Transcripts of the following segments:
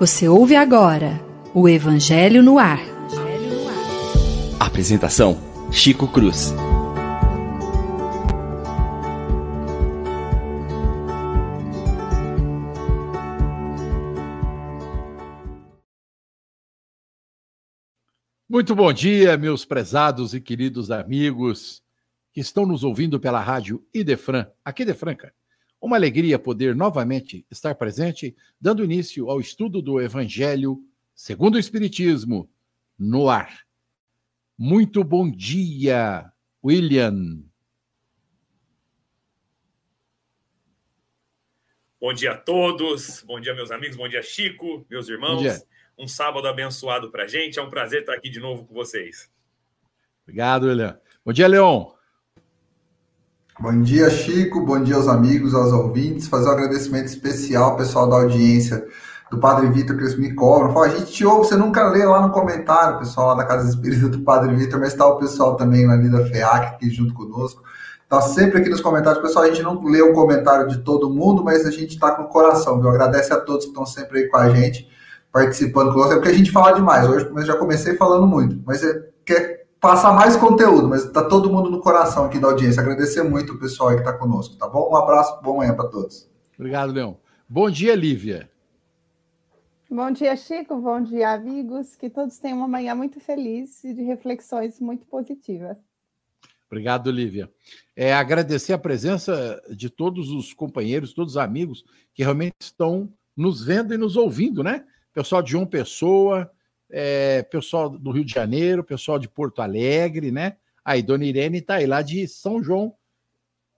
Você ouve agora o Evangelho no Ar. Apresentação: Chico Cruz. Muito bom dia, meus prezados e queridos amigos que estão nos ouvindo pela rádio Idefran, aqui de Franca. Uma alegria poder novamente estar presente, dando início ao estudo do Evangelho segundo o Espiritismo, no ar. Muito bom dia, William. Bom dia a todos, bom dia, meus amigos, bom dia, Chico, meus irmãos. Um sábado abençoado para a gente. É um prazer estar aqui de novo com vocês. Obrigado, William. Bom dia, Leon. Bom dia, Chico. Bom dia aos amigos, aos ouvintes. Fazer um agradecimento especial ao pessoal da audiência do Padre Vitor, que eles me cobram. Fala, a gente te ouve, você nunca lê lá no comentário, pessoal lá da Casa Espírita do Padre Vitor, mas está o pessoal também ali da FEAC aqui junto conosco. Está sempre aqui nos comentários. Pessoal, a gente não lê o comentário de todo mundo, mas a gente está com o coração, viu? Agradece a todos que estão sempre aí com a gente, participando conosco. É porque a gente fala demais. Hoje eu já comecei falando muito, mas é, quer passar mais conteúdo, mas está todo mundo no coração aqui da audiência. Agradecer muito o pessoal aí que está conosco, tá bom? Um abraço, boa manhã para todos. Obrigado, Leão. Bom dia, Lívia. Bom dia, Chico. Bom dia, amigos. Que todos tenham uma manhã muito feliz e de reflexões muito positivas. Obrigado, Lívia. É, agradecer a presença de todos os companheiros, todos os amigos que realmente estão nos vendo e nos ouvindo, né? Pessoal de João Pessoa, é, pessoal do Rio de Janeiro, pessoal de Porto Alegre, né? Aí, Dona Irene está aí lá de São João,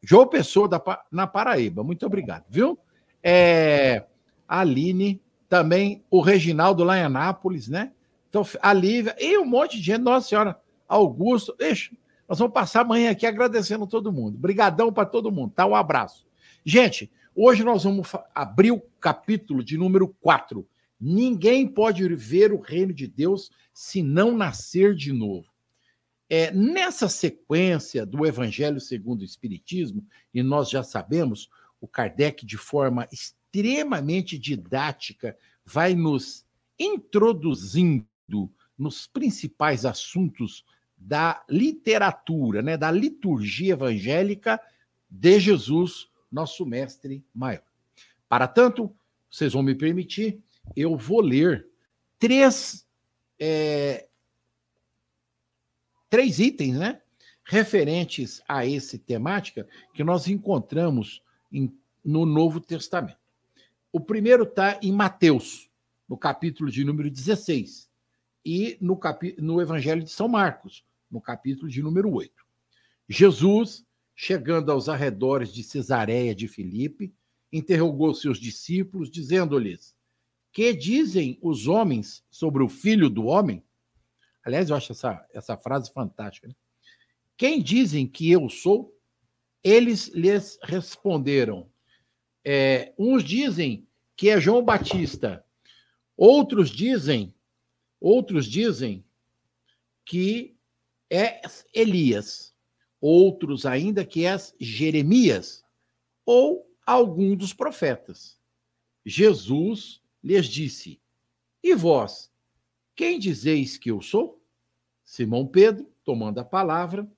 João Pessoa, da, na Paraíba. Muito obrigado, viu? É, Aline, também o Reginaldo lá em Anápolis, né? Então, a Lívia e um monte de gente, Nossa Senhora, Augusto, deixa, nós vamos passar amanhã aqui agradecendo todo mundo. Obrigadão para todo mundo, tá? Um abraço. Gente, hoje nós vamos abrir o capítulo de número 4, Ninguém pode ver o reino de Deus se não nascer de novo. É, nessa sequência do Evangelho segundo o Espiritismo, e nós já sabemos, o Kardec, de forma extremamente didática, vai nos introduzindo nos principais assuntos da literatura, né, da liturgia evangélica de Jesus, nosso mestre maior. Para tanto, vocês vão me permitir eu vou ler três, é, três itens, né? Referentes a esse temática que nós encontramos em, no Novo Testamento. O primeiro está em Mateus, no capítulo de número 16, e no, capi, no Evangelho de São Marcos, no capítulo de número 8. Jesus, chegando aos arredores de Cesareia de Filipe, interrogou seus discípulos, dizendo-lhes: que dizem os homens sobre o filho do homem? Aliás, eu acho essa, essa frase fantástica. Né? Quem dizem que eu sou? Eles lhes responderam. É, uns dizem que é João Batista, outros dizem, outros dizem que é Elias, outros ainda que é Jeremias ou algum dos profetas. Jesus lhes disse: E vós, quem dizeis que eu sou? Simão Pedro, tomando a palavra,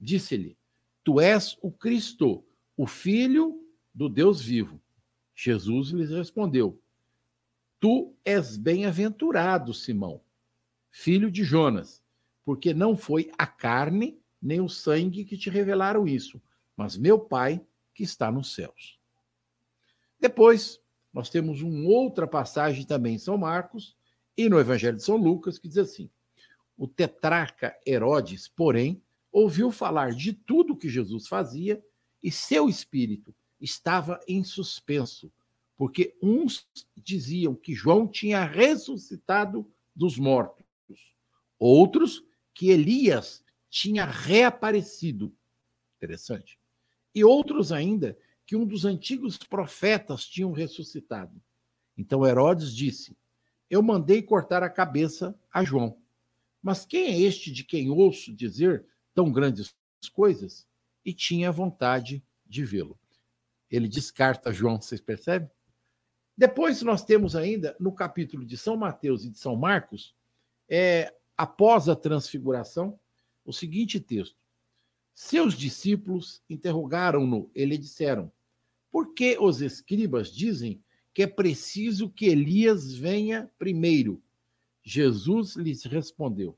disse-lhe: Tu és o Cristo, o Filho do Deus vivo. Jesus lhes respondeu: Tu és bem-aventurado, Simão, filho de Jonas, porque não foi a carne nem o sangue que te revelaram isso, mas meu Pai que está nos céus. Depois, nós temos uma outra passagem também em São Marcos e no Evangelho de São Lucas que diz assim: o tetrarca Herodes, porém, ouviu falar de tudo que Jesus fazia e seu espírito estava em suspenso, porque uns diziam que João tinha ressuscitado dos mortos, outros que Elias tinha reaparecido. Interessante. E outros ainda que um dos antigos profetas tinham ressuscitado. Então Herodes disse: Eu mandei cortar a cabeça a João. Mas quem é este de quem ouço dizer tão grandes coisas? E tinha vontade de vê-lo. Ele descarta João, vocês percebem? Depois nós temos ainda, no capítulo de São Mateus e de São Marcos, é, após a transfiguração, o seguinte texto. Seus discípulos interrogaram-no e lhe disseram: Por que os escribas dizem que é preciso que Elias venha primeiro? Jesus lhes respondeu: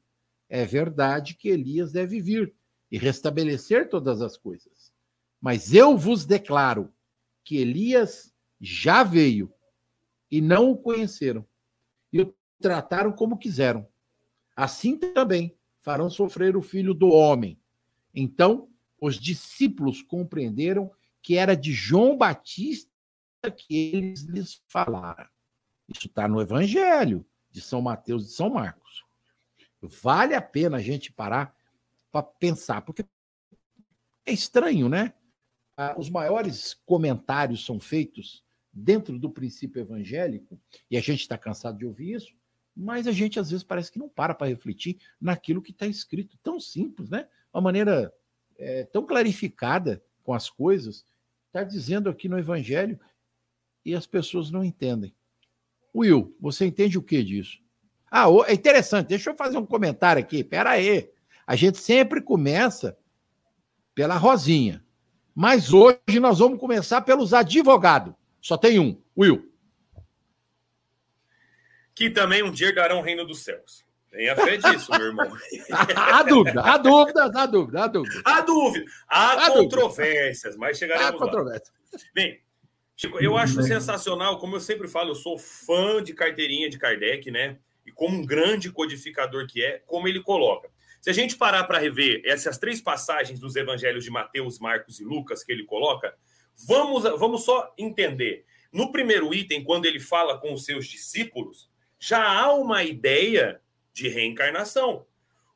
É verdade que Elias deve vir e restabelecer todas as coisas. Mas eu vos declaro que Elias já veio e não o conheceram e o trataram como quiseram. Assim também farão sofrer o filho do homem. Então, os discípulos compreenderam que era de João Batista que eles lhes falaram. Isso está no Evangelho de São Mateus e de São Marcos. Vale a pena a gente parar para pensar, porque é estranho, né? Ah, os maiores comentários são feitos dentro do princípio evangélico, e a gente está cansado de ouvir isso, mas a gente às vezes parece que não para para refletir naquilo que está escrito. Tão simples, né? Uma maneira é, tão clarificada com as coisas, está dizendo aqui no Evangelho e as pessoas não entendem. Will, você entende o que disso? Ah, é interessante, deixa eu fazer um comentário aqui. Pera aí. A gente sempre começa pela Rosinha. Mas hoje nós vamos começar pelos advogados. Só tem um, Will. Que também um dia herdarão o reino dos céus. Tenha fé disso, meu irmão. há dúvida, há dúvida, há dúvida, há dúvida. Há dúvida, há, há controvérsias, dúvida. mas chegaremos há controvérsias. lá. Bem, Chico, eu acho sensacional, como eu sempre falo, eu sou fã de carteirinha de Kardec, né? E como um grande codificador que é, como ele coloca. Se a gente parar para rever essas três passagens dos evangelhos de Mateus, Marcos e Lucas que ele coloca, vamos, vamos só entender. No primeiro item, quando ele fala com os seus discípulos, já há uma ideia de reencarnação.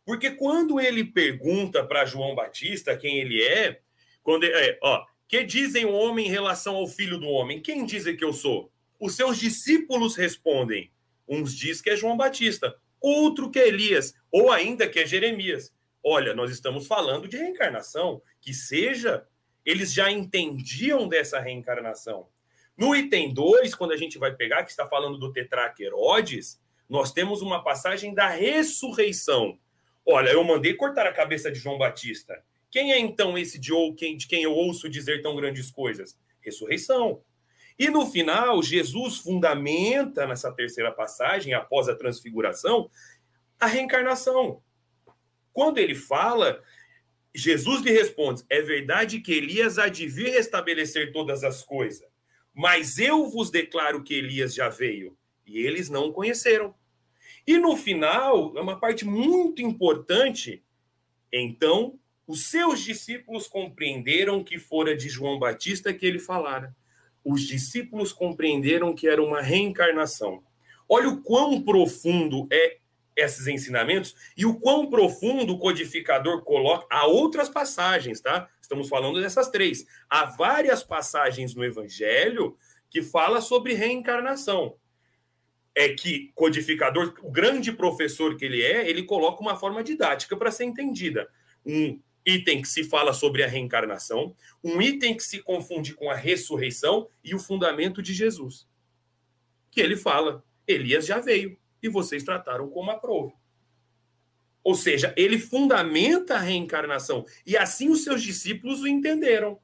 Porque quando ele pergunta para João Batista quem ele é, quando ele, é, ó, que dizem o homem em relação ao filho do homem? Quem dizem que eu sou? Os seus discípulos respondem. Uns diz que é João Batista, outro que é Elias, ou ainda que é Jeremias. Olha, nós estamos falando de reencarnação, que seja, eles já entendiam dessa reencarnação. No item 2, quando a gente vai pegar, que está falando do tetraque Herodes, nós temos uma passagem da ressurreição. Olha, eu mandei cortar a cabeça de João Batista. Quem é então esse de, ou, quem, de quem eu ouço dizer tão grandes coisas? Ressurreição. E no final, Jesus fundamenta nessa terceira passagem, após a transfiguração, a reencarnação. Quando ele fala, Jesus lhe responde: É verdade que Elias há de vir restabelecer todas as coisas, mas eu vos declaro que Elias já veio, e eles não conheceram. E no final, é uma parte muito importante. Então, os seus discípulos compreenderam que fora de João Batista que ele falara os discípulos compreenderam que era uma reencarnação. Olha o quão profundo é esses ensinamentos e o quão profundo o codificador coloca. Há outras passagens, tá? Estamos falando dessas três. Há várias passagens no Evangelho que fala sobre reencarnação. É que codificador, o grande professor que ele é, ele coloca uma forma didática para ser entendida. Um item que se fala sobre a reencarnação, um item que se confunde com a ressurreição e o fundamento de Jesus. Que ele fala: Elias já veio e vocês trataram como aprove. Ou seja, ele fundamenta a reencarnação e assim os seus discípulos o entenderam.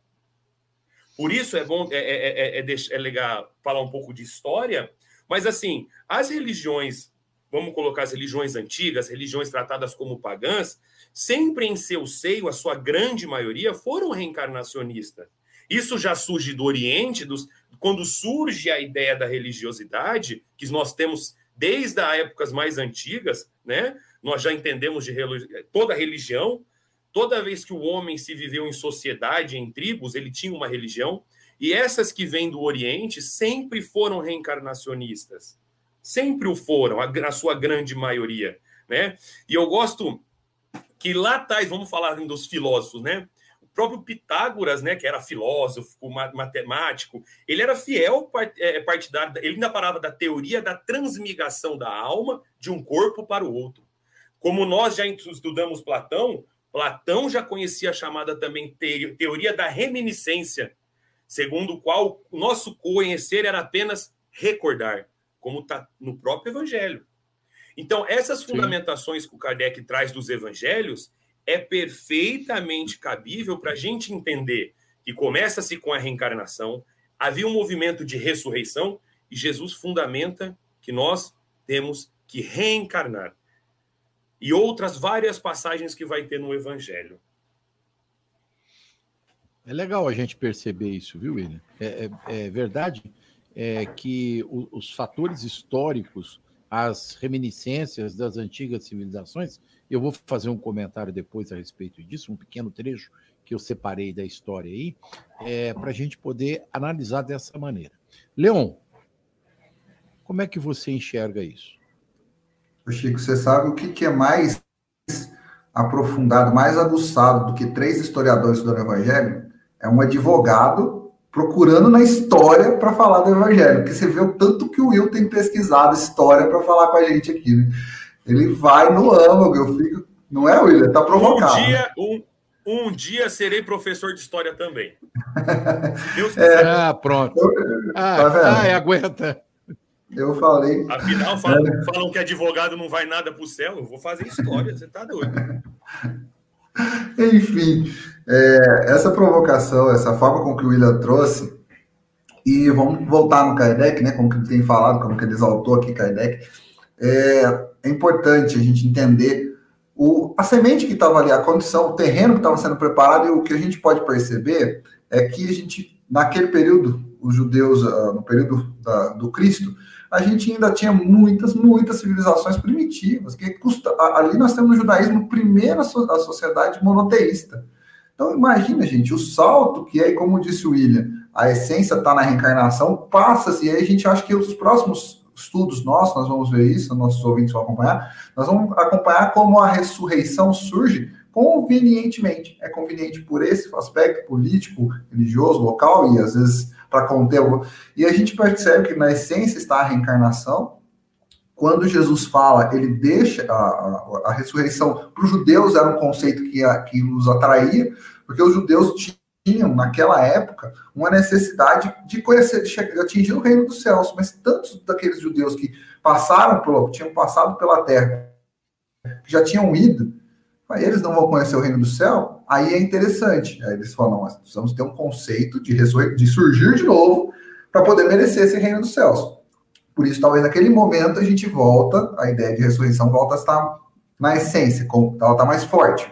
Por isso é bom, é, é, é, é, legal falar um pouco de história, mas assim, as religiões, vamos colocar as religiões antigas, religiões tratadas como pagãs, sempre em seu seio, a sua grande maioria, foram reencarnacionistas. Isso já surge do Oriente, dos, quando surge a ideia da religiosidade, que nós temos desde as épocas mais antigas, né? Nós já entendemos de toda religião, toda vez que o homem se viveu em sociedade, em tribos, ele tinha uma religião, e essas que vêm do Oriente sempre foram reencarnacionistas. Sempre o foram, a, sua grande maioria, né? E eu gosto que lá atrás, vamos falar dos filósofos, né? O próprio Pitágoras, né, que era filósofo, matemático, ele era fiel é, partidário, ele ainda falava da teoria da transmigração da alma de um corpo para o outro. Como nós já estudamos Platão, Platão já conhecia a chamada também teoria da reminiscência, segundo o qual o nosso conhecer era apenas recordar, como está no próprio Evangelho. Então, essas fundamentações Sim. que o Kardec traz dos Evangelhos é perfeitamente cabível para a gente entender que começa-se com a reencarnação, havia um movimento de ressurreição e Jesus fundamenta que nós temos que reencarnar. E outras várias passagens que vai ter no Evangelho. É legal a gente perceber isso, viu, William? É, é, é verdade é, que o, os fatores históricos, as reminiscências das antigas civilizações, eu vou fazer um comentário depois a respeito disso, um pequeno trecho que eu separei da história aí, é, para a gente poder analisar dessa maneira. Leon, como é que você enxerga isso? Chico, você sabe o que, que é mais aprofundado, mais aguçado do que três historiadores do Evangelho? É um advogado procurando na história para falar do evangelho, porque você vê o tanto que o Will tem pesquisado história para falar com a gente aqui. Né? Ele vai no âmago, eu fico. Não é, Will? Tá provocado. Um dia, um, um dia serei professor de história também. Deus é, ah, pronto. ah, tá ai, aguenta. Eu falei. Afinal, falam, é. falam que advogado não vai nada para o céu. Eu vou fazer história, você tá doido. Enfim, é, essa provocação, essa forma com que o William trouxe, e vamos voltar no Kardec, né, como que ele tem falado, como que ele exaltou aqui Kardec, é, é importante a gente entender o, a semente que estava ali, a condição, o terreno que estava sendo preparado, e o que a gente pode perceber é que a gente, naquele período, os judeus, ah, no período da, do Cristo, a gente ainda tinha muitas, muitas civilizações primitivas, que custa, ali nós temos no judaísmo primeiro a sociedade monoteísta. Então imagina, gente, o salto que é, como disse o William, a essência está na reencarnação, passa-se, e aí a gente acha que os próximos estudos nossos, nós vamos ver isso, nossos ouvintes vão acompanhar, nós vamos acompanhar como a ressurreição surge convenientemente. É conveniente por esse aspecto político, religioso, local, e às vezes para conter. E a gente percebe que na essência está a reencarnação. Quando Jesus fala, ele deixa a, a, a ressurreição para os judeus era um conceito que, a, que atraía, porque os judeus tinham, naquela época, uma necessidade de conhecer, de, chegar, de atingir o reino dos céus. Mas tantos daqueles judeus que passaram pelo, tinham passado pela terra, que já tinham ido, eles não vão conhecer o reino do céu, aí é interessante. Aí eles falam, nós precisamos ter um conceito de, de surgir de novo para poder merecer esse reino dos céus. Por isso, talvez naquele momento a gente volta, a ideia de ressurreição volta a estar na essência, ela está mais forte.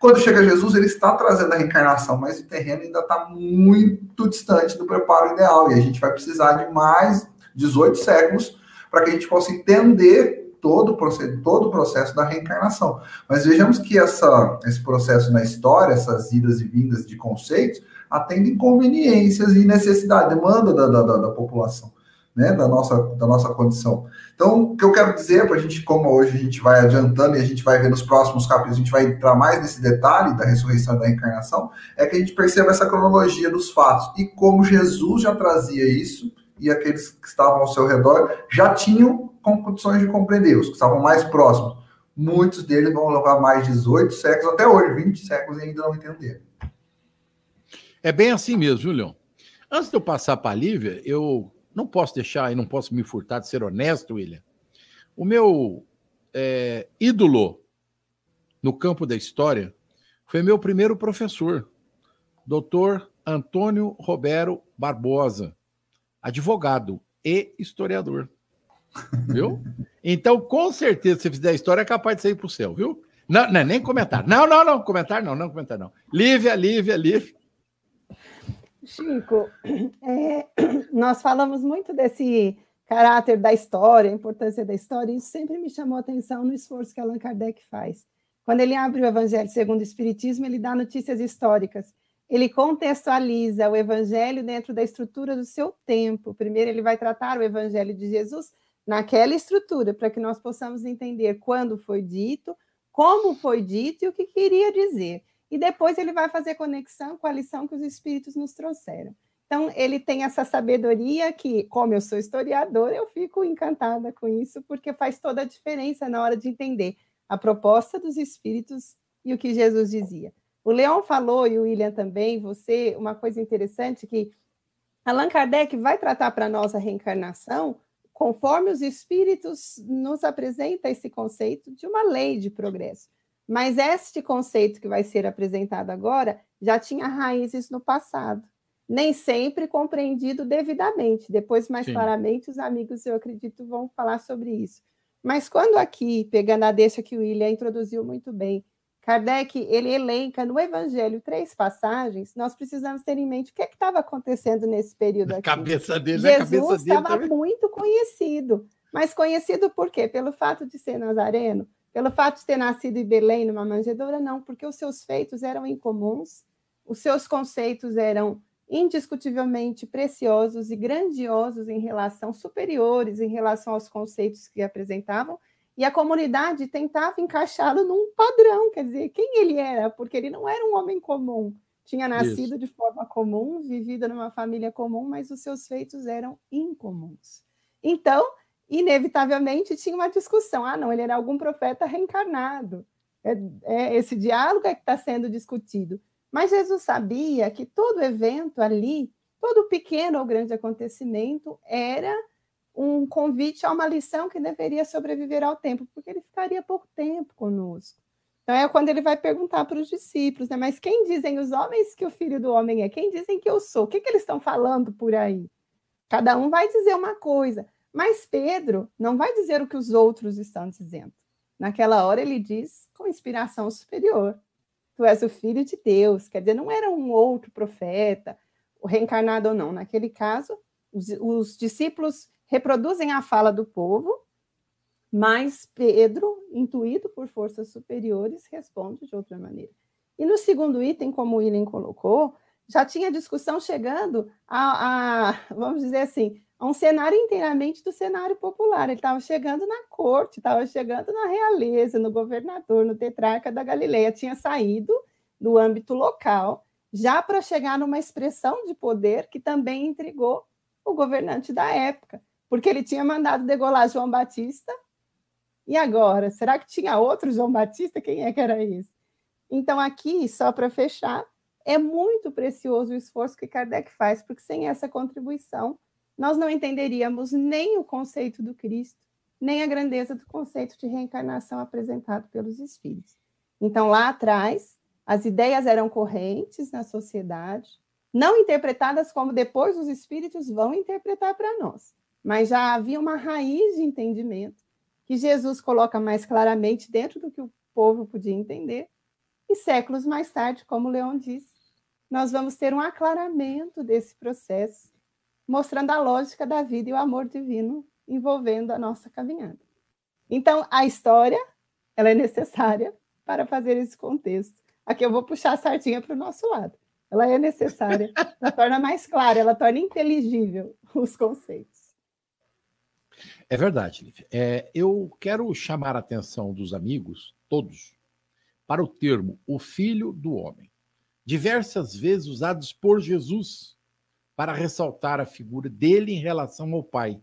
Quando chega Jesus, ele está trazendo a reencarnação, mas o terreno ainda está muito distante do preparo ideal, e a gente vai precisar de mais 18 séculos para que a gente possa entender todo o processo, todo o processo da reencarnação. Mas vejamos que essa, esse processo na história, essas idas e vindas de conceitos, atendem conveniências e necessidade, demanda da, da, da, população, né, da nossa, da nossa condição. Então, o que eu quero dizer para a gente, como hoje a gente vai adiantando e a gente vai ver nos próximos capítulos, a gente vai entrar mais nesse detalhe da ressurreição e da reencarnação, é que a gente perceba essa cronologia dos fatos e como Jesus já trazia isso e aqueles que estavam ao seu redor já tinham condições de compreender, os que estavam mais próximos. Muitos deles vão levar mais 18 séculos, até hoje, 20 séculos, e ainda não entenderam. É bem assim mesmo, Leon? Antes de eu passar para a Lívia, eu não posso deixar e não posso me furtar de ser honesto, William. O meu é, ídolo no campo da história foi meu primeiro professor, doutor Antônio Roberto Barbosa, advogado e historiador. Viu? Então, com certeza, se fizer a história, é capaz de sair para o céu, viu? Não, não, nem comentar. Não, não, não, comentar não, não comentar não. Lívia, Lívia, Lívia. Chico, é, nós falamos muito desse caráter da história, a importância da história, e isso sempre me chamou a atenção no esforço que Allan Kardec faz. Quando ele abre o Evangelho segundo o Espiritismo, ele dá notícias históricas. Ele contextualiza o Evangelho dentro da estrutura do seu tempo. Primeiro, ele vai tratar o Evangelho de Jesus naquela estrutura, para que nós possamos entender quando foi dito, como foi dito e o que queria dizer. E depois ele vai fazer conexão com a lição que os espíritos nos trouxeram. Então, ele tem essa sabedoria que, como eu sou historiador, eu fico encantada com isso, porque faz toda a diferença na hora de entender a proposta dos espíritos e o que Jesus dizia. O Leão falou, e o William também, você, uma coisa interessante que Allan Kardec vai tratar para nós a reencarnação conforme os espíritos nos apresenta esse conceito de uma lei de progresso. Mas este conceito que vai ser apresentado agora já tinha raízes no passado, nem sempre compreendido devidamente. Depois, mais Sim. claramente, os amigos, eu acredito, vão falar sobre isso. Mas quando aqui, pegando a deixa que o William introduziu muito bem, Kardec ele elenca no Evangelho três passagens. Nós precisamos ter em mente o que é estava acontecendo nesse período aqui. cabeça dele, Jesus cabeça estava muito conhecido, mas conhecido por quê? Pelo fato de ser nazareno, pelo fato de ter nascido em Belém numa manjedoura, não, porque os seus feitos eram incomuns, os seus conceitos eram indiscutivelmente preciosos e grandiosos em relação superiores em relação aos conceitos que apresentavam e a comunidade tentava encaixá-lo num padrão, quer dizer, quem ele era, porque ele não era um homem comum, tinha nascido Isso. de forma comum, vivido numa família comum, mas os seus feitos eram incomuns. Então, inevitavelmente, tinha uma discussão: ah, não, ele era algum profeta reencarnado. É, é esse diálogo é que está sendo discutido. Mas Jesus sabia que todo evento ali, todo pequeno ou grande acontecimento, era um convite a uma lição que deveria sobreviver ao tempo, porque ele ficaria pouco tempo conosco. Então é quando ele vai perguntar para os discípulos, né? Mas quem dizem os homens que o filho do homem é? Quem dizem que eu sou? O que, que eles estão falando por aí? Cada um vai dizer uma coisa, mas Pedro não vai dizer o que os outros estão dizendo. Naquela hora ele diz com inspiração superior: Tu és o filho de Deus. Quer dizer, não era um outro profeta, reencarnado ou não. Naquele caso, os, os discípulos reproduzem a fala do povo, mas Pedro, intuído por forças superiores, responde de outra maneira. E no segundo item, como o William colocou, já tinha discussão chegando a, a, vamos dizer assim, a um cenário inteiramente do cenário popular. Ele estava chegando na corte, estava chegando na realeza, no governador, no tetrarca da Galileia, tinha saído do âmbito local, já para chegar numa expressão de poder que também intrigou o governante da época porque ele tinha mandado degolar João Batista. E agora? Será que tinha outro João Batista? Quem é que era esse? Então, aqui, só para fechar, é muito precioso o esforço que Kardec faz, porque sem essa contribuição, nós não entenderíamos nem o conceito do Cristo, nem a grandeza do conceito de reencarnação apresentado pelos Espíritos. Então, lá atrás, as ideias eram correntes na sociedade, não interpretadas como depois os Espíritos vão interpretar para nós mas já havia uma raiz de entendimento que Jesus coloca mais claramente dentro do que o povo podia entender. E séculos mais tarde, como Leão disse, nós vamos ter um aclaramento desse processo, mostrando a lógica da vida e o amor divino envolvendo a nossa caminhada. Então, a história, ela é necessária para fazer esse contexto. Aqui eu vou puxar a sardinha para o nosso lado. Ela é necessária, ela torna mais clara, ela torna inteligível os conceitos. É verdade, Lívia. É, eu quero chamar a atenção dos amigos, todos, para o termo o Filho do Homem, diversas vezes usados por Jesus para ressaltar a figura dele em relação ao Pai.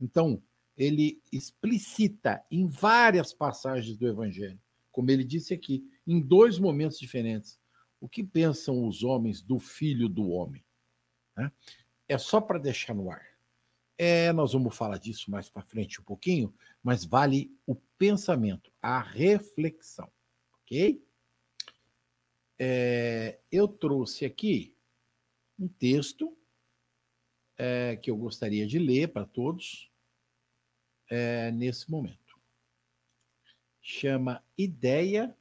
Então, ele explicita em várias passagens do Evangelho, como ele disse aqui, em dois momentos diferentes, o que pensam os homens do Filho do Homem. Né? É só para deixar no ar. É, nós vamos falar disso mais para frente um pouquinho, mas vale o pensamento, a reflexão, ok? É, eu trouxe aqui um texto é, que eu gostaria de ler para todos é, nesse momento. Chama Ideia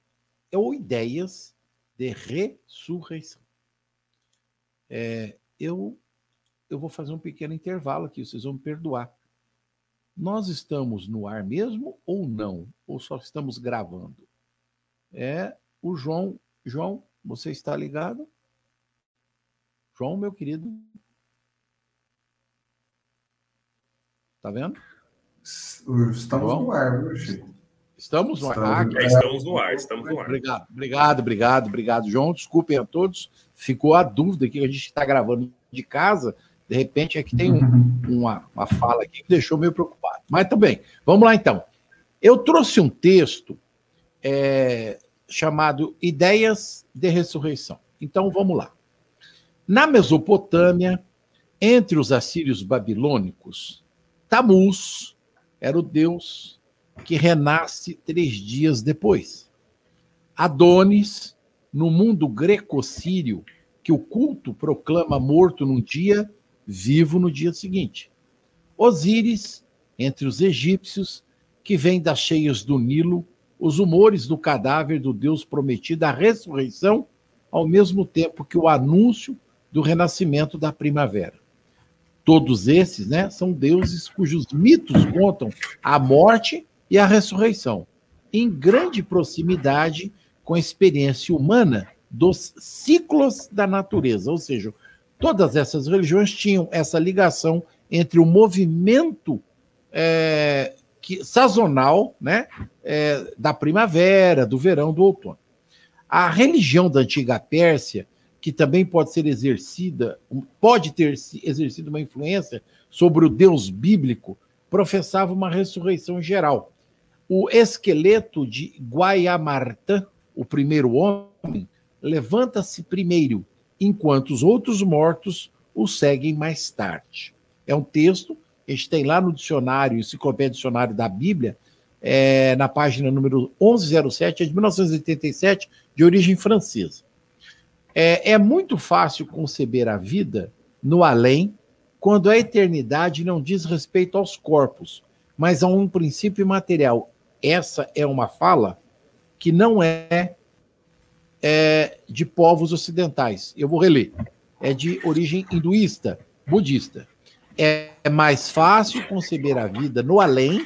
ou Ideias de Ressurreição. É, eu eu vou fazer um pequeno intervalo aqui, vocês vão me perdoar. Nós estamos no ar mesmo ou não? Ou só estamos gravando? É o João. João, você está ligado? João, meu querido. Tá vendo? Estamos João? no ar, meu Chico. Estamos no ar. É, estamos no ar, estamos no ar. Obrigado, obrigado, obrigado, obrigado, João. Desculpem a todos. Ficou a dúvida que a gente está gravando de casa de repente é que tem um, uma, uma fala aqui que deixou meio preocupado. Mas também, vamos lá então. Eu trouxe um texto é, chamado Ideias de Ressurreição. Então vamos lá. Na Mesopotâmia, Entre os assírios babilônicos, Tamuz era o deus que renasce três dias depois. Adonis, no mundo greco-sírio, que o culto proclama morto num dia, vivo no dia seguinte. Osíris, entre os egípcios, que vem das cheias do Nilo, os humores do cadáver do Deus prometido, a ressurreição, ao mesmo tempo que o anúncio do renascimento da primavera. Todos esses né, são deuses cujos mitos contam a morte e a ressurreição, em grande proximidade com a experiência humana dos ciclos da natureza, ou seja, todas essas religiões tinham essa ligação entre o movimento é, que, sazonal né, é, da primavera, do verão, do outono. A religião da antiga Pérsia, que também pode ser exercida, pode ter exercido uma influência sobre o Deus bíblico, professava uma ressurreição geral. O esqueleto de Guaiamartã, o primeiro homem, levanta-se primeiro, enquanto os outros mortos o seguem mais tarde. É um texto, a gente tem lá no dicionário, enciclopédia dicionário da Bíblia, é, na página número 1107, é de 1987, de origem francesa. É, é muito fácil conceber a vida no além, quando a eternidade não diz respeito aos corpos, mas a um princípio material. Essa é uma fala que não é, é de povos ocidentais. Eu vou reler. É de origem hinduísta, budista. É mais fácil conceber a vida no além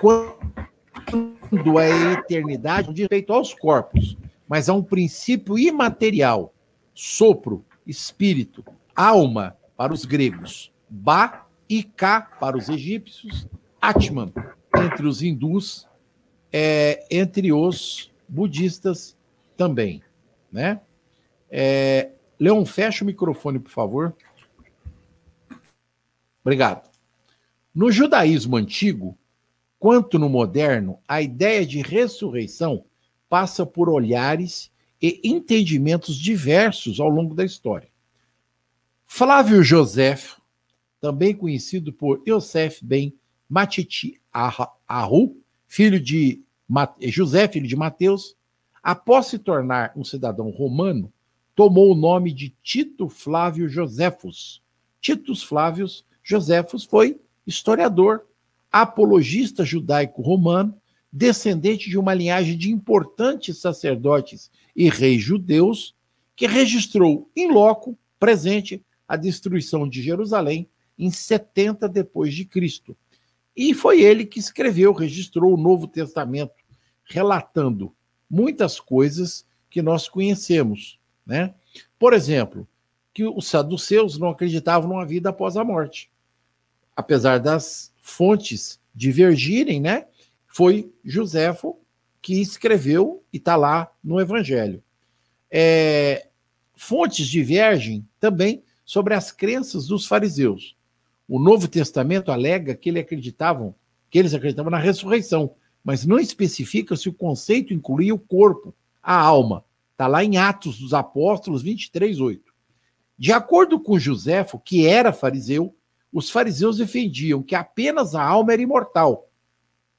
quando a eternidade diz respeito aos corpos, mas há um princípio imaterial, sopro, espírito, alma para os gregos, Ba e Ka para os egípcios, Atman entre os hindus é, entre os budistas também, né? É, Leon, fecha o microfone, por favor. Obrigado. No judaísmo antigo, quanto no moderno, a ideia de ressurreição passa por olhares e entendimentos diversos ao longo da história. Flávio José, também conhecido por Yosef ben Matiti Ahu, filho de José, filho de Mateus, após se tornar um cidadão romano, tomou o nome de Tito Flávio Joséfus. Titus Flávios Joséfus foi historiador, apologista judaico-romano, descendente de uma linhagem de importantes sacerdotes e reis judeus, que registrou em loco presente a destruição de Jerusalém em 70 depois de Cristo, e foi ele que escreveu, registrou o Novo Testamento, relatando muitas coisas que nós conhecemos. Né? Por exemplo, que os saduceus não acreditavam numa vida após a morte. Apesar das fontes divergirem, né? Foi Joséfo que escreveu e está lá no Evangelho. É, fontes divergem também sobre as crenças dos fariseus. O Novo Testamento alega que, ele acreditavam, que eles acreditavam na ressurreição, mas não especifica se o conceito incluía o corpo, a alma. Está lá em Atos dos Apóstolos 23, 8. De acordo com Joséfo, que era fariseu, os fariseus defendiam que apenas a alma era imortal.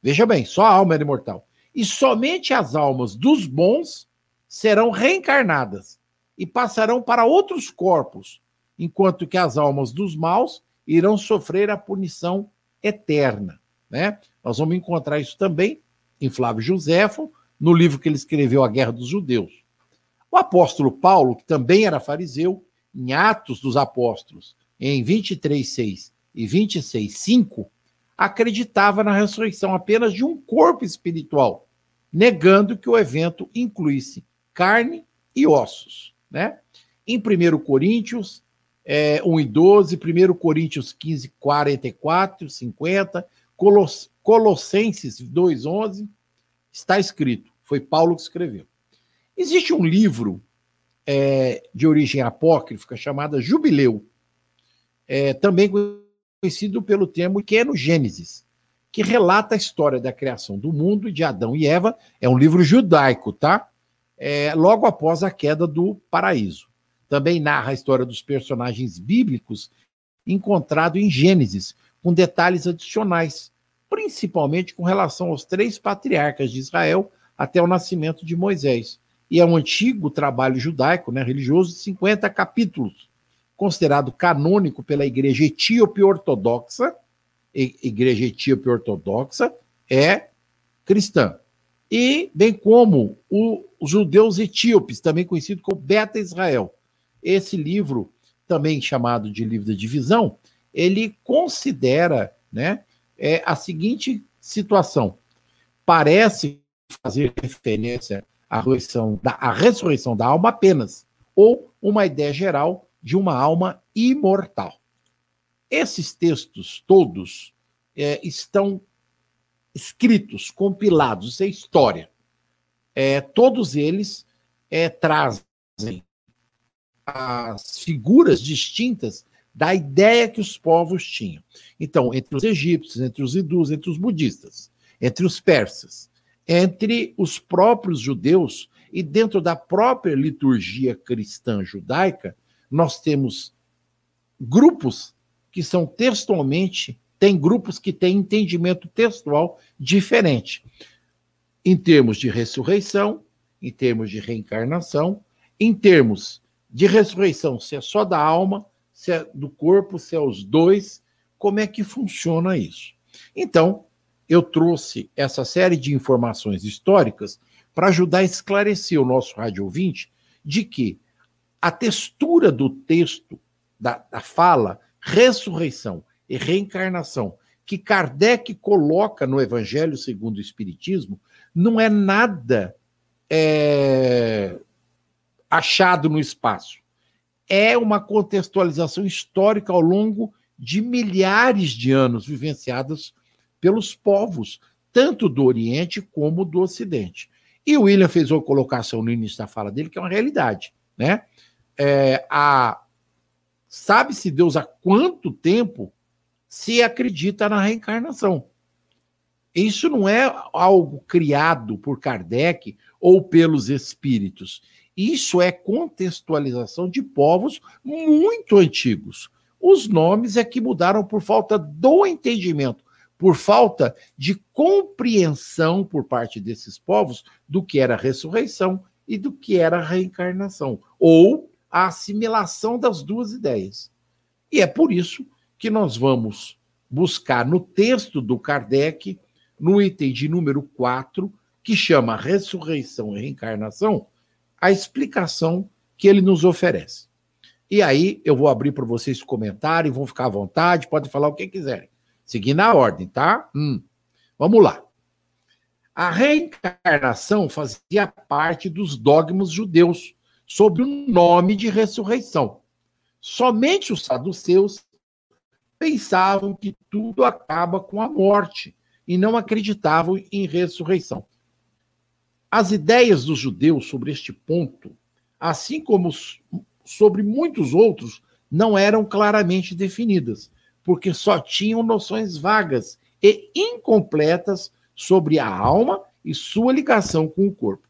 Veja bem, só a alma era imortal. E somente as almas dos bons serão reencarnadas e passarão para outros corpos, enquanto que as almas dos maus irão sofrer a punição eterna. Né? Nós vamos encontrar isso também em Flávio Joséfo, no livro que ele escreveu, A Guerra dos Judeus. O apóstolo Paulo, que também era fariseu, em Atos dos Apóstolos, em 23:6 e 26:5, acreditava na ressurreição apenas de um corpo espiritual, negando que o evento incluísse carne e ossos. Né? Em 1 Coríntios, é, 1 e 12, 1 Coríntios 15, 44, 50, Coloss Colossenses 2, 11, está escrito, foi Paulo que escreveu. Existe um livro é, de origem apócrifa chamado Jubileu, é, também conhecido pelo termo pequeno Gênesis, que relata a história da criação do mundo de Adão e Eva. É um livro judaico, tá? É, logo após a queda do paraíso. Também narra a história dos personagens bíblicos encontrado em Gênesis, com detalhes adicionais, principalmente com relação aos três patriarcas de Israel até o nascimento de Moisés. E é um antigo trabalho judaico, né, religioso, de 50 capítulos, considerado canônico pela Igreja Etíope Ortodoxa. Igreja Etíope Ortodoxa é cristã. E bem como os judeus etíopes, também conhecido como Beta Israel. Esse livro, também chamado de livro da divisão, ele considera né, é, a seguinte situação. Parece fazer referência à ressurreição, da, à ressurreição da alma apenas, ou uma ideia geral de uma alma imortal. Esses textos todos é, estão escritos, compilados, isso é história. É, todos eles é, trazem as figuras distintas da ideia que os povos tinham. Então, entre os egípcios, entre os hindus, entre os budistas, entre os persas, entre os próprios judeus e dentro da própria liturgia cristã judaica, nós temos grupos que são textualmente tem grupos que têm entendimento textual diferente. Em termos de ressurreição, em termos de reencarnação, em termos de ressurreição, se é só da alma, se é do corpo, se é os dois, como é que funciona isso? Então, eu trouxe essa série de informações históricas para ajudar a esclarecer o nosso rádio ouvinte de que a textura do texto, da, da fala, ressurreição e reencarnação que Kardec coloca no Evangelho segundo o Espiritismo não é nada é, achado no espaço. É uma contextualização histórica ao longo de milhares de anos vivenciadas pelos povos, tanto do Oriente como do Ocidente. E o William fez uma colocação no início da fala dele, que é uma realidade. Né? É, Sabe-se Deus há quanto tempo se acredita na reencarnação. Isso não é algo criado por Kardec ou pelos espíritos. Isso é contextualização de povos muito antigos. Os nomes é que mudaram por falta do entendimento, por falta de compreensão por parte desses povos do que era ressurreição e do que era reencarnação, ou a assimilação das duas ideias. E é por isso que nós vamos buscar no texto do Kardec, no item de número 4, que chama Ressurreição e Reencarnação, a explicação que ele nos oferece. E aí eu vou abrir para vocês comentarem, vão ficar à vontade, podem falar o que quiserem. Seguindo a ordem, tá? Hum. Vamos lá. A reencarnação fazia parte dos dogmas judeus sobre o nome de ressurreição. Somente os saduceus pensavam que tudo acaba com a morte e não acreditavam em ressurreição. As ideias dos judeus sobre este ponto, assim como sobre muitos outros, não eram claramente definidas, porque só tinham noções vagas e incompletas sobre a alma e sua ligação com o corpo.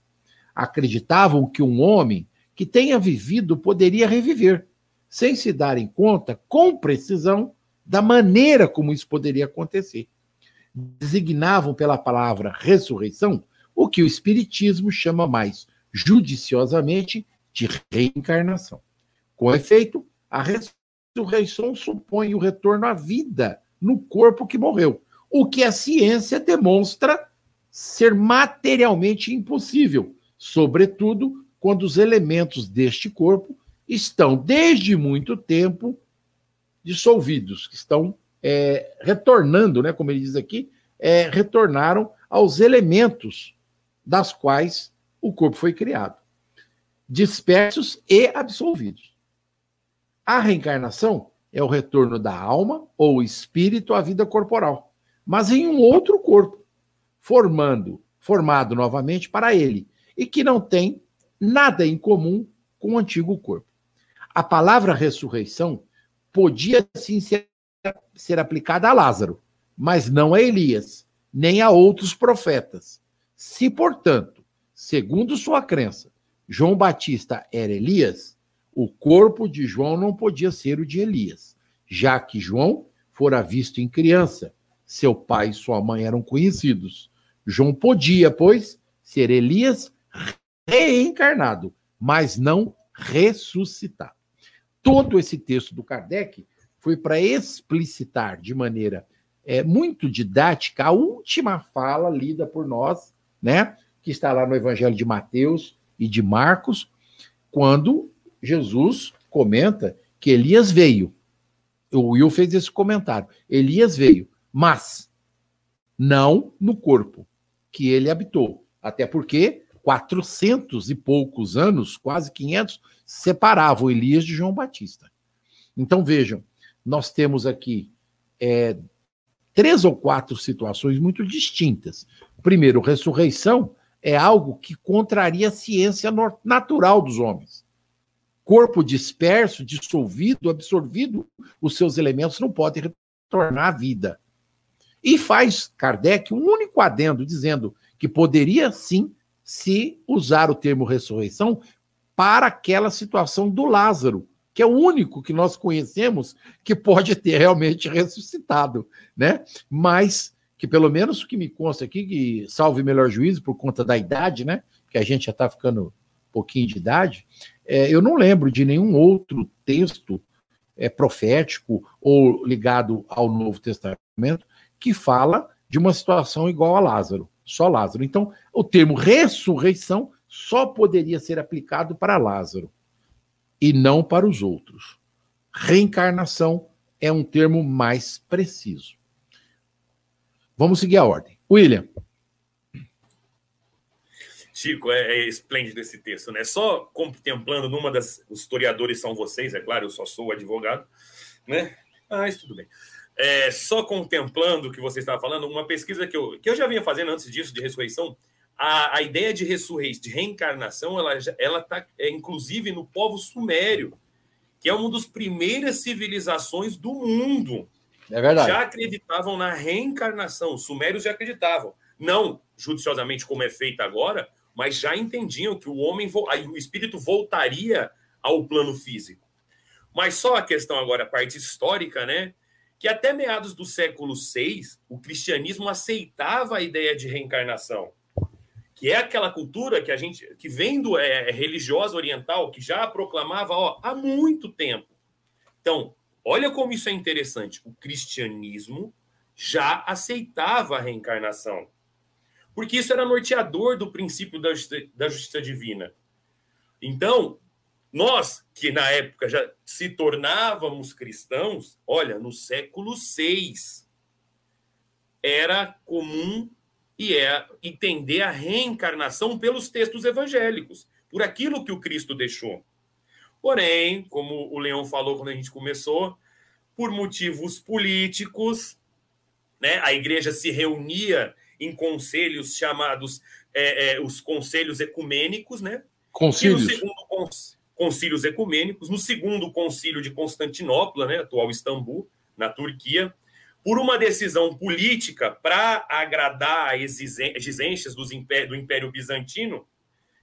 Acreditavam que um homem que tenha vivido poderia reviver, sem se darem conta com precisão da maneira como isso poderia acontecer. Designavam pela palavra ressurreição o que o Espiritismo chama mais judiciosamente de reencarnação. Com efeito, a ressurreição supõe o retorno à vida no corpo que morreu, o que a ciência demonstra ser materialmente impossível, sobretudo quando os elementos deste corpo estão desde muito tempo dissolvidos, que estão é, retornando, né, como ele diz aqui, é, retornaram aos elementos das quais o corpo foi criado, dispersos e absolvidos. A reencarnação é o retorno da alma ou espírito à vida corporal, mas em um outro corpo, formando, formado novamente para ele, e que não tem nada em comum com o antigo corpo. A palavra ressurreição podia sim ser, ser aplicada a Lázaro, mas não a Elias, nem a outros profetas. Se, portanto, segundo sua crença, João Batista era Elias, o corpo de João não podia ser o de Elias, já que João fora visto em criança. Seu pai e sua mãe eram conhecidos. João podia, pois, ser Elias reencarnado, mas não ressuscitar. Todo esse texto do Kardec foi para explicitar de maneira é, muito didática a última fala lida por nós, né, que está lá no Evangelho de Mateus e de Marcos, quando Jesus comenta que Elias veio. O Will fez esse comentário. Elias veio, mas não no corpo que ele habitou. Até porque 400 e poucos anos, quase 500, separavam Elias de João Batista. Então vejam, nós temos aqui é, três ou quatro situações muito distintas. Primeiro, ressurreição é algo que contraria a ciência natural dos homens. Corpo disperso, dissolvido, absorvido, os seus elementos não podem retornar à vida. E faz Kardec um único adendo dizendo que poderia sim se usar o termo ressurreição para aquela situação do Lázaro, que é o único que nós conhecemos que pode ter realmente ressuscitado, né? Mas que pelo menos o que me consta aqui, que salve melhor juízo por conta da idade, né? Que a gente já está ficando um pouquinho de idade, é, eu não lembro de nenhum outro texto é, profético ou ligado ao Novo Testamento que fala de uma situação igual a Lázaro, só Lázaro. Então, o termo ressurreição só poderia ser aplicado para Lázaro e não para os outros. Reencarnação é um termo mais preciso. Vamos seguir a ordem. William. Chico, é, é, esplêndido esse texto, né? Só contemplando numa das. Os historiadores são vocês, é claro, eu só sou advogado, né? Mas tudo bem. É, só contemplando o que você estava falando, uma pesquisa que eu, que eu já vinha fazendo antes disso, de ressurreição, a, a ideia de ressurreição, de reencarnação, ela ela está é, inclusive no povo sumério, que é uma das primeiras civilizações do mundo. É verdade. Já acreditavam na reencarnação. Os sumérios já acreditavam. Não judiciosamente como é feito agora, mas já entendiam que o homem, o espírito voltaria ao plano físico. Mas só a questão agora, a parte histórica, né? Que até meados do século VI, o cristianismo aceitava a ideia de reencarnação que é aquela cultura que a gente que vem do é, é, religiosa oriental que já proclamava ó, há muito tempo. Então, olha como isso é interessante. O cristianismo já aceitava a reencarnação, porque isso era norteador do princípio da justiça, da justiça divina. Então, nós que na época já se tornávamos cristãos, olha, no século VI era comum e é entender a reencarnação pelos textos evangélicos, por aquilo que o Cristo deixou. Porém, como o Leão falou quando a gente começou, por motivos políticos, né, a igreja se reunia em conselhos chamados é, é, os conselhos ecumênicos, né? Concílios. E no segundo concílios ecumênicos, no segundo concílio de Constantinopla, né, atual Istambul, na Turquia, por uma decisão política para agradar as exigências do Império Bizantino,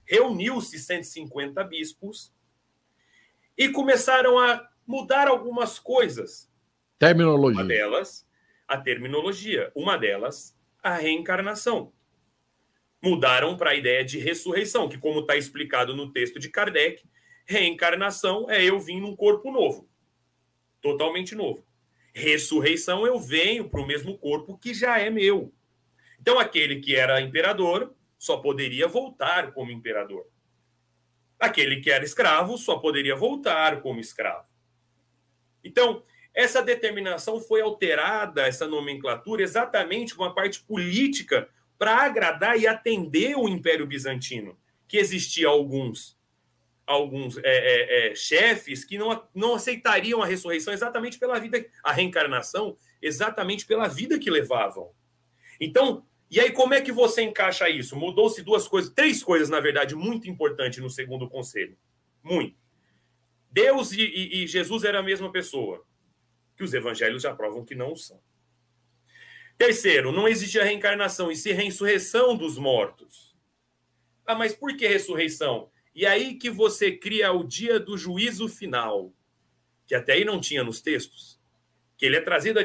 reuniu-se 150 bispos e começaram a mudar algumas coisas. Terminologia. Uma delas, a terminologia. Uma delas, a reencarnação. Mudaram para a ideia de ressurreição, que, como está explicado no texto de Kardec, reencarnação é eu vim num corpo novo, totalmente novo. Ressurreição, eu venho para o mesmo corpo que já é meu. Então, aquele que era imperador só poderia voltar como imperador. Aquele que era escravo só poderia voltar como escravo. Então, essa determinação foi alterada, essa nomenclatura, exatamente com a parte política para agradar e atender o Império Bizantino, que existia alguns alguns é, é, é, chefes que não, não aceitariam a ressurreição exatamente pela vida, a reencarnação, exatamente pela vida que levavam. Então, e aí como é que você encaixa isso? Mudou-se duas coisas, três coisas, na verdade, muito importantes no segundo conselho. Muito. Deus e, e, e Jesus eram a mesma pessoa, que os evangelhos já provam que não são. Terceiro, não existia reencarnação e se ressurreição dos mortos. Ah, mas por que ressurreição? E aí que você cria o dia do juízo final, que até aí não tinha nos textos. que ele é trazido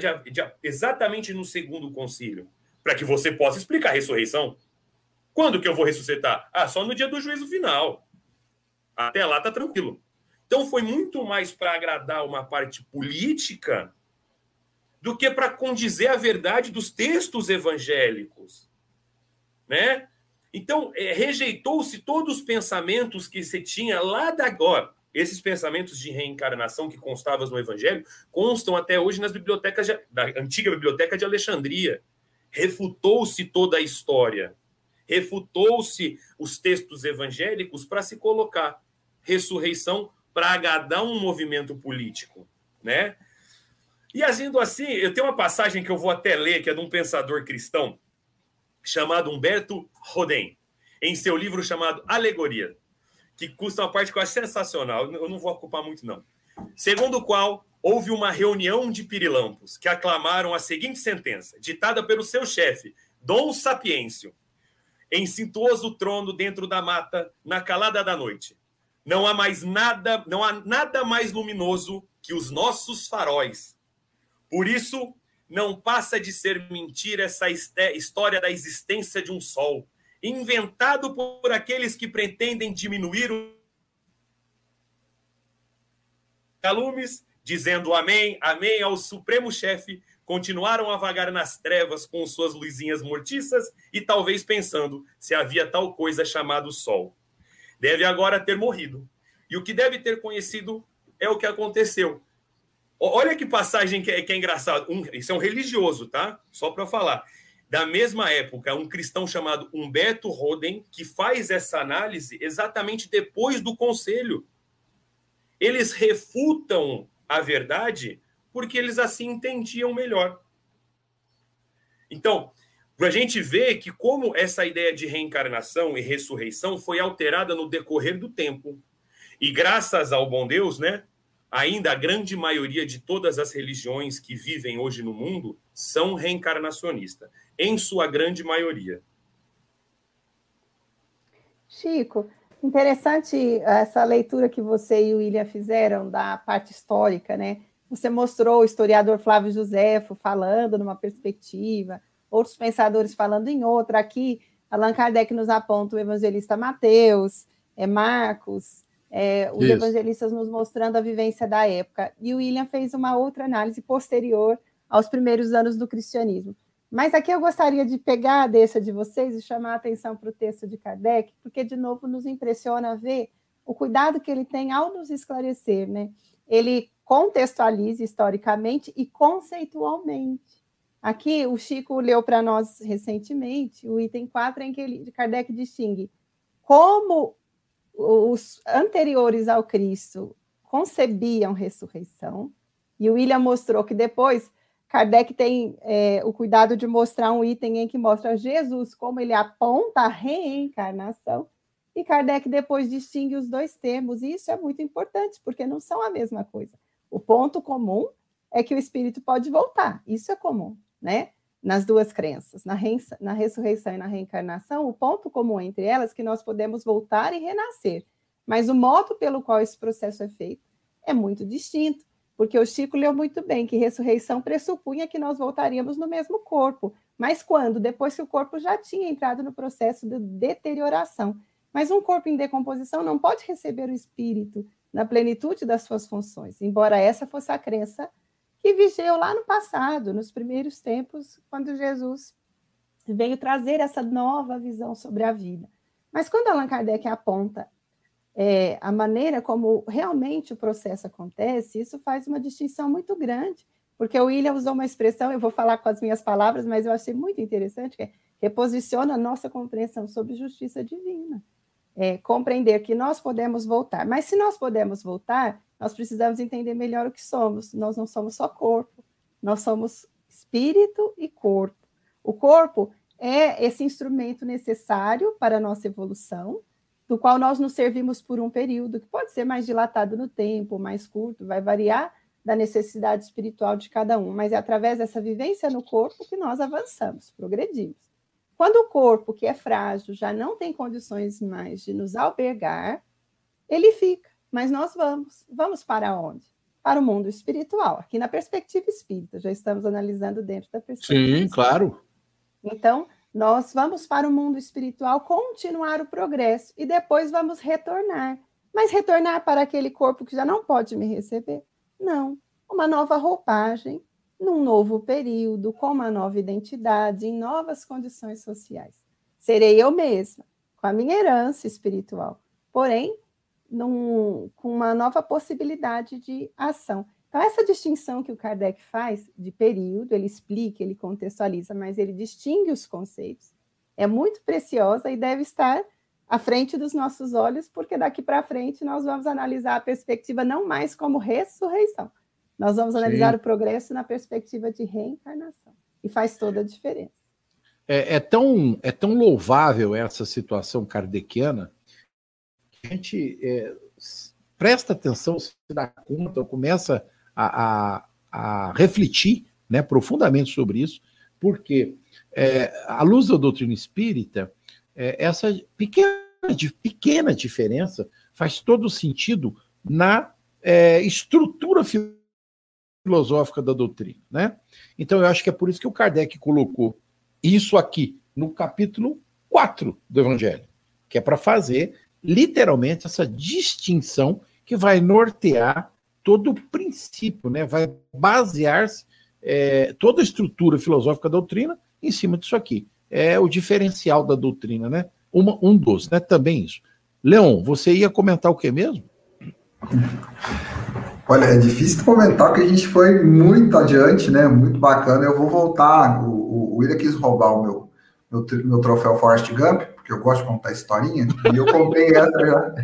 exatamente no segundo concílio, para que você possa explicar a ressurreição. Quando que eu vou ressuscitar? Ah, só no dia do juízo final. Até lá tá tranquilo. Então foi muito mais para agradar uma parte política do que para condizer a verdade dos textos evangélicos, né? Então é, rejeitou-se todos os pensamentos que se tinha lá da agora. Esses pensamentos de reencarnação que constavam no Evangelho constam até hoje nas bibliotecas de, da antiga biblioteca de Alexandria. Refutou-se toda a história, refutou-se os textos evangélicos para se colocar ressurreição para agradar um movimento político, né? E agindo assim, eu tenho uma passagem que eu vou até ler, que é de um pensador cristão chamado Humberto Rodin, em seu livro chamado Alegoria, que custa uma parte que eu acho sensacional, eu não vou ocupar muito não. Segundo o qual houve uma reunião de pirilampos que aclamaram a seguinte sentença, ditada pelo seu chefe, Dom Sapiêncio, em cintuoso trono dentro da mata, na calada da noite. Não há mais nada, não há nada mais luminoso que os nossos faróis. Por isso, não passa de ser mentira essa história da existência de um sol, inventado por aqueles que pretendem diminuir o calumes, dizendo amém, amém ao supremo chefe, continuaram a vagar nas trevas com suas luzinhas mortiças e talvez pensando se havia tal coisa chamado sol deve agora ter morrido. E o que deve ter conhecido é o que aconteceu. Olha que passagem que é, que é engraçado. Um, isso é um religioso, tá? Só para falar. Da mesma época, um cristão chamado Humberto Roden, que faz essa análise exatamente depois do conselho. Eles refutam a verdade porque eles assim entendiam melhor. Então, para a gente ver que como essa ideia de reencarnação e ressurreição foi alterada no decorrer do tempo. E graças ao bom Deus, né, ainda a grande maioria de todas as religiões que vivem hoje no mundo são reencarnacionistas, em sua grande maioria. Chico, interessante essa leitura que você e o William fizeram da parte histórica, né? Você mostrou o historiador Flávio Josefo falando numa perspectiva, outros pensadores falando em outra. Aqui, Allan Kardec nos aponta o evangelista Mateus, é Marcos, é, os Isso. evangelistas nos mostrando a vivência da época. E o William fez uma outra análise posterior aos primeiros anos do cristianismo. Mas aqui eu gostaria de pegar a deixa de vocês e chamar a atenção para o texto de Kardec, porque, de novo, nos impressiona ver o cuidado que ele tem ao nos esclarecer. Né? Ele contextualiza historicamente e conceitualmente. Aqui, o Chico leu para nós recentemente o item 4, em que ele, Kardec distingue como os anteriores ao Cristo concebiam ressurreição, e o William mostrou que depois Kardec tem é, o cuidado de mostrar um item em que mostra Jesus como ele aponta a reencarnação, e Kardec depois distingue os dois termos, e isso é muito importante, porque não são a mesma coisa. O ponto comum é que o espírito pode voltar, isso é comum né? Nas duas crenças, na, na ressurreição e na reencarnação, o ponto comum entre elas é que nós podemos voltar e renascer. Mas o modo pelo qual esse processo é feito é muito distinto, porque o Chico leu muito bem que ressurreição pressupunha que nós voltaríamos no mesmo corpo. Mas quando? Depois que o corpo já tinha entrado no processo de deterioração. Mas um corpo em decomposição não pode receber o espírito na plenitude das suas funções, embora essa fosse a crença que vigiou lá no passado, nos primeiros tempos, quando Jesus veio trazer essa nova visão sobre a vida. Mas quando Allan Kardec aponta é, a maneira como realmente o processo acontece, isso faz uma distinção muito grande, porque o William usou uma expressão, eu vou falar com as minhas palavras, mas eu achei muito interessante, que é reposiciona a nossa compreensão sobre justiça divina. É, compreender que nós podemos voltar. Mas se nós podemos voltar, nós precisamos entender melhor o que somos. Nós não somos só corpo, nós somos espírito e corpo. O corpo é esse instrumento necessário para a nossa evolução, do qual nós nos servimos por um período, que pode ser mais dilatado no tempo, mais curto, vai variar da necessidade espiritual de cada um, mas é através dessa vivência no corpo que nós avançamos, progredimos. Quando o corpo, que é frágil, já não tem condições mais de nos albergar, ele fica. Mas nós vamos. Vamos para onde? para o mundo espiritual. Aqui na perspectiva espírita, já estamos analisando dentro da perspectiva. Sim, claro. Então, nós vamos para o mundo espiritual continuar o progresso e depois vamos retornar. Mas retornar para aquele corpo que já não pode me receber? Não. Uma nova roupagem, num novo período, com uma nova identidade, em novas condições sociais. Serei eu mesma, com a minha herança espiritual, porém, num, com uma nova possibilidade de ação. Então, essa distinção que o Kardec faz de período, ele explica, ele contextualiza, mas ele distingue os conceitos, é muito preciosa e deve estar à frente dos nossos olhos, porque daqui para frente nós vamos analisar a perspectiva não mais como ressurreição, nós vamos analisar Sim. o progresso na perspectiva de reencarnação. E faz toda a diferença. É, é, tão, é tão louvável essa situação kardeciana gente é, presta atenção, se dá conta, começa a, a, a refletir né, profundamente sobre isso, porque é, à luz da doutrina espírita, é, essa pequena, pequena diferença faz todo sentido na é, estrutura filosófica da doutrina. Né? Então, eu acho que é por isso que o Kardec colocou isso aqui no capítulo 4 do Evangelho, que é para fazer literalmente essa distinção que vai nortear todo o princípio, né? vai basear-se é, toda a estrutura filosófica da doutrina em cima disso aqui. É o diferencial da doutrina, né? Uma, um dos, né? Também isso. Leon, você ia comentar o que mesmo? Olha, é difícil comentar que a gente foi muito adiante, né? Muito bacana. Eu vou voltar. O, o William quis roubar o meu, meu, meu troféu Forrest Gump, porque eu gosto de contar historinha, e eu contei essa já.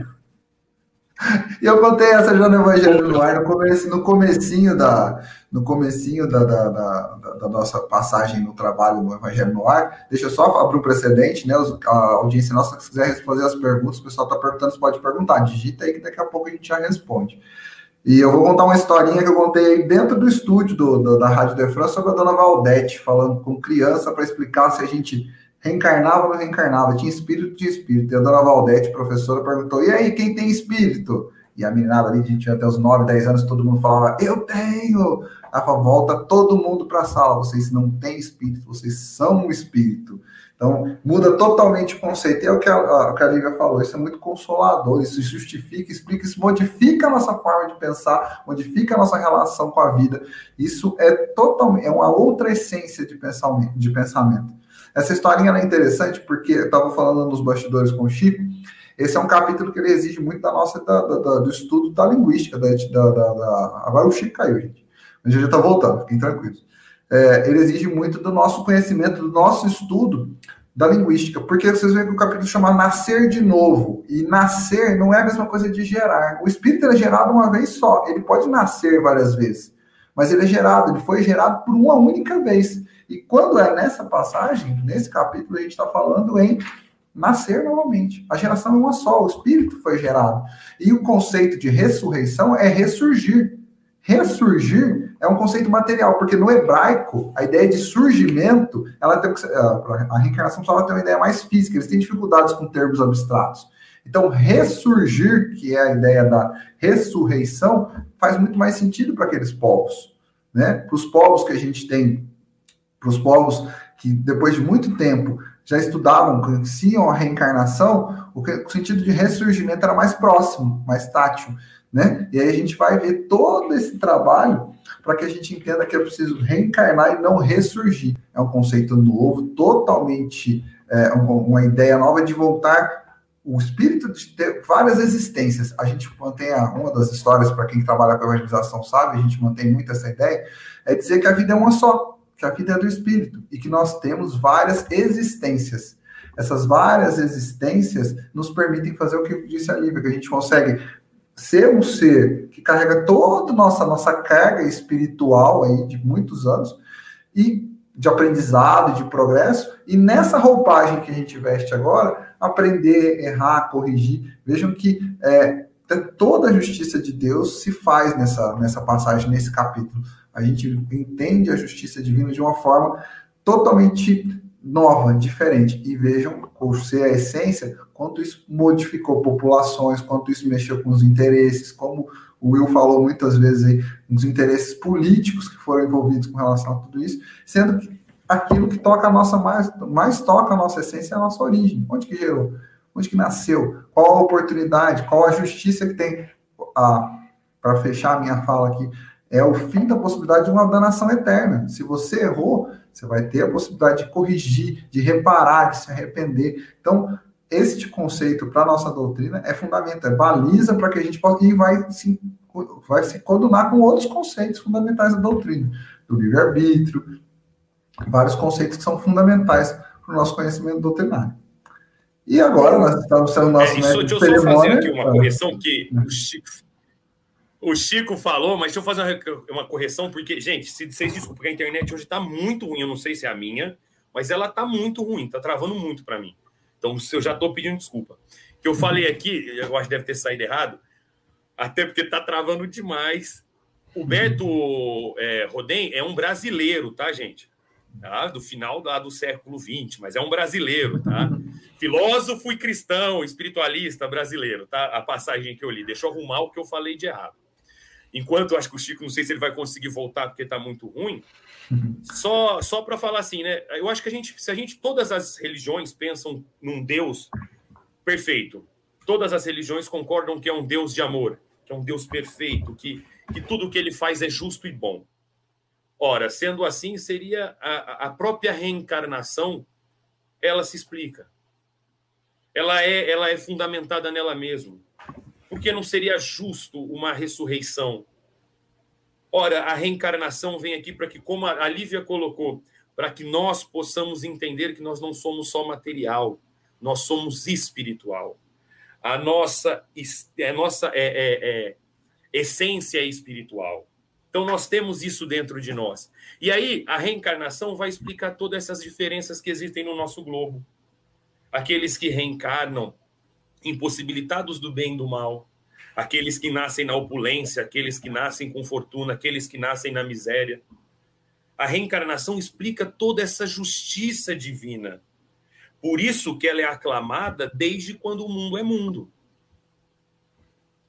E eu contei essa já no Evangelho no Ar, no, começo, no comecinho, da, no comecinho da, da, da, da, nossa passagem no trabalho no Evangelho no Ar. Deixa eu só abrir o precedente, né? A audiência nossa, se quiser responder as perguntas, o pessoal está perguntando, você pode perguntar. Digita aí que daqui a pouco a gente já responde. E eu vou contar uma historinha que eu contei dentro do estúdio do, do, da Rádio de França sobre a dona Valdete, falando com criança para explicar se a gente reencarnava não reencarnava, tinha espírito de espírito. E a dona Valdete, professora, perguntou: e aí, quem tem espírito? E a meninada ali, a gente tinha até os 9, 10 anos, todo mundo falava: eu tenho. Ela volta todo mundo para a sala, vocês não têm espírito, vocês são o espírito. Então, muda totalmente o conceito. E é o que a, a, que a Lívia falou, isso é muito consolador, isso justifica, explica, isso modifica a nossa forma de pensar, modifica a nossa relação com a vida. Isso é totalmente, é uma outra essência de pensamento. De pensamento. Essa historinha é interessante porque eu estava falando nos bastidores com o Chico, esse é um capítulo que ele exige muito da nossa, da, da, da, do estudo da linguística. Da, Agora o Chico caiu, gente. Mas já está voltando, fiquem tranquilos é, ele exige muito do nosso conhecimento, do nosso estudo da linguística, porque vocês veem que o capítulo chama Nascer de Novo, e nascer não é a mesma coisa de gerar. O espírito é gerado uma vez só, ele pode nascer várias vezes, mas ele é gerado, ele foi gerado por uma única vez. E quando é nessa passagem, nesse capítulo, a gente está falando em nascer novamente. A geração é uma só, o espírito foi gerado. E o conceito de ressurreição é ressurgir. Ressurgir é um conceito material, porque no hebraico, a ideia de surgimento, ela tem a reencarnação só tem uma ideia mais física, eles têm dificuldades com termos abstratos. Então, ressurgir, que é a ideia da ressurreição, faz muito mais sentido para aqueles povos, né? Para os povos que a gente tem, para os povos que depois de muito tempo já estudavam, conheciam a reencarnação, o, que, o sentido de ressurgimento era mais próximo, mais tátil né? E aí a gente vai ver todo esse trabalho para que a gente entenda que é preciso reencarnar e não ressurgir. É um conceito novo, totalmente é, uma ideia nova de voltar o espírito de ter várias existências. A gente mantém a, uma das histórias, para quem trabalha com evangelização sabe, a gente mantém muito essa ideia, é dizer que a vida é uma só, que a vida é do espírito e que nós temos várias existências. Essas várias existências nos permitem fazer o que disse a Lívia, que a gente consegue ser um ser que carrega toda a nossa, nossa carga espiritual aí de muitos anos e de aprendizado, de progresso, e nessa roupagem que a gente veste agora, aprender, errar, corrigir. Vejam que é, toda a justiça de Deus se faz nessa, nessa passagem, nesse capítulo. A gente entende a justiça divina de uma forma totalmente nova, diferente. E vejam, por ser a essência, quanto isso modificou populações, quanto isso mexeu com os interesses, como o Will falou muitas vezes aí, dos interesses políticos que foram envolvidos com relação a tudo isso, sendo que aquilo que toca a nossa mais, mais toca a nossa essência é a nossa origem. Onde que gerou? Onde que nasceu? Qual a oportunidade? Qual a justiça que tem? Ah, Para fechar a minha fala aqui, é o fim da possibilidade de uma danação eterna. Se você errou, você vai ter a possibilidade de corrigir, de reparar, de se arrepender. Então, este conceito para a nossa doutrina é fundamental, é baliza para que a gente possa, e vai se, vai se coordenar com outros conceitos fundamentais da doutrina, do livre-arbítrio, vários conceitos que são fundamentais para o nosso conhecimento doutrinário. E agora nós estamos sendo nosso é, isso, Deixa eu só fazer aqui uma correção que o Chico, o Chico falou, mas deixa eu fazer uma, correção, porque, gente, se vocês desculpem, porque a internet hoje está muito ruim, eu não sei se é a minha, mas ela está muito ruim, está travando muito para mim. Então, eu já estou pedindo desculpa. que eu falei aqui, eu acho que deve ter saído errado, até porque está travando demais. O Beto é, Rodem é um brasileiro, tá, gente? tá? do final lá do século XX, mas é um brasileiro, tá? Filósofo e cristão, espiritualista brasileiro, tá? A passagem que eu li. Deixa eu arrumar o que eu falei de errado. Enquanto eu acho que o Chico, não sei se ele vai conseguir voltar porque está muito ruim. Só, só para falar assim, né? Eu acho que a gente, se a gente, todas as religiões pensam num Deus perfeito, todas as religiões concordam que é um Deus de amor, que é um Deus perfeito, que, que tudo que ele faz é justo e bom. Ora, sendo assim, seria a, a própria reencarnação, ela se explica. Ela é, ela é fundamentada nela mesma. Porque não seria justo uma ressurreição? Ora, a reencarnação vem aqui para que, como a Lívia colocou, para que nós possamos entender que nós não somos só material, nós somos espiritual. A nossa, a nossa é, é, é, essência é espiritual. Então, nós temos isso dentro de nós. E aí, a reencarnação vai explicar todas essas diferenças que existem no nosso globo. Aqueles que reencarnam impossibilitados do bem e do mal, aqueles que nascem na opulência, aqueles que nascem com fortuna, aqueles que nascem na miséria. A reencarnação explica toda essa justiça divina. Por isso que ela é aclamada desde quando o mundo é mundo.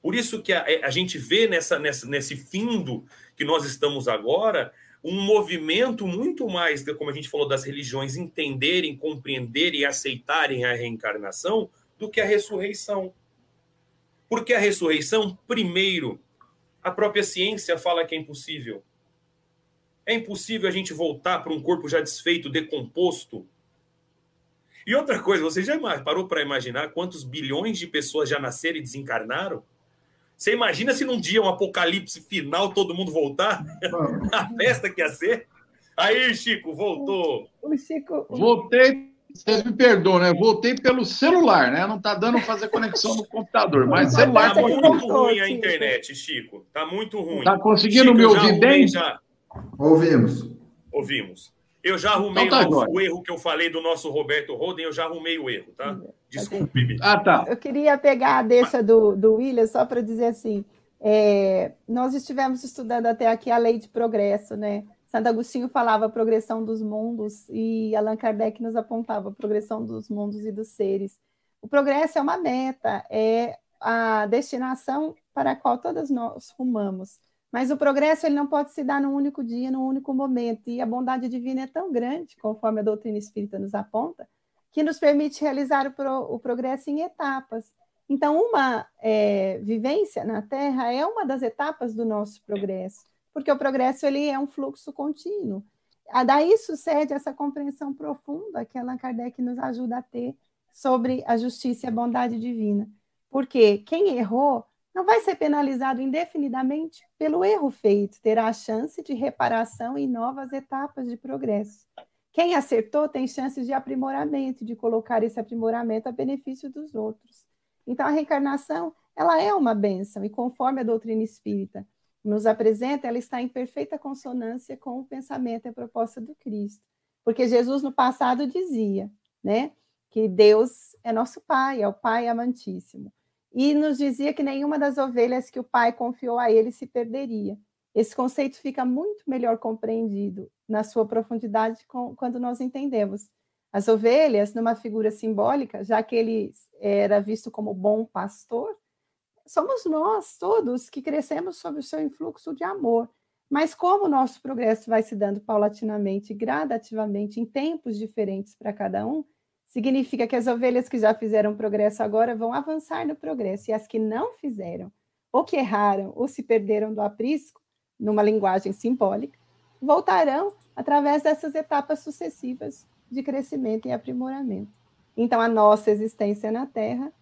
Por isso que a, a gente vê nessa, nessa, nesse findo que nós estamos agora um movimento muito mais, como a gente falou, das religiões entenderem, compreenderem e aceitarem a reencarnação do que a ressurreição. Porque a ressurreição, primeiro, a própria ciência fala que é impossível. É impossível a gente voltar para um corpo já desfeito, decomposto. E outra coisa, você já parou para imaginar quantos bilhões de pessoas já nasceram e desencarnaram? Você imagina se num dia um apocalipse final todo mundo voltar? A festa que ia ser? Aí, Chico, voltou. O Chico. Voltei. Vocês me perdoam, né? Voltei pelo celular, né? Não tá dando fazer conexão no computador, mas tá celular. Tá muito ruim a internet, Chico. Tá muito ruim. Tá conseguindo Chico, me ouvir bem? Já... Ouvimos. Ouvimos. Eu já arrumei então tá o, erro que eu falei do nosso Roberto Roden, eu já arrumei o erro, tá? Desculpe-me. Ah, tá. Eu queria pegar a deixa do, do William só para dizer assim: é, nós estivemos estudando até aqui a lei de progresso, né? Santo Agostinho falava progressão dos mundos e Allan Kardec nos apontava progressão dos mundos e dos seres. O progresso é uma meta, é a destinação para a qual todas nós rumamos. Mas o progresso ele não pode se dar num único dia, num único momento. E a bondade divina é tão grande, conforme a doutrina espírita nos aponta, que nos permite realizar o, pro, o progresso em etapas. Então, uma é, vivência na Terra é uma das etapas do nosso progresso, porque o progresso ele é um fluxo contínuo. A daí sucede essa compreensão profunda que Allan Kardec nos ajuda a ter sobre a justiça e a bondade divina. Porque quem errou não vai ser penalizado indefinidamente pelo erro feito, terá a chance de reparação em novas etapas de progresso. Quem acertou tem chances de aprimoramento, de colocar esse aprimoramento a benefício dos outros. Então, a reencarnação, ela é uma bênção, e conforme a doutrina espírita nos apresenta, ela está em perfeita consonância com o pensamento e a proposta do Cristo. Porque Jesus, no passado, dizia, né, que Deus é nosso Pai, é o Pai amantíssimo e nos dizia que nenhuma das ovelhas que o pai confiou a ele se perderia. Esse conceito fica muito melhor compreendido na sua profundidade com, quando nós entendemos as ovelhas numa figura simbólica, já que ele era visto como bom pastor, somos nós todos que crescemos sob o seu influxo de amor. Mas como o nosso progresso vai se dando paulatinamente, gradativamente, em tempos diferentes para cada um, significa que as ovelhas que já fizeram progresso agora vão avançar no progresso, e as que não fizeram, ou que erraram, ou se perderam do aprisco, numa linguagem simbólica, voltarão através dessas etapas sucessivas de crescimento e aprimoramento. Então, a nossa existência na Terra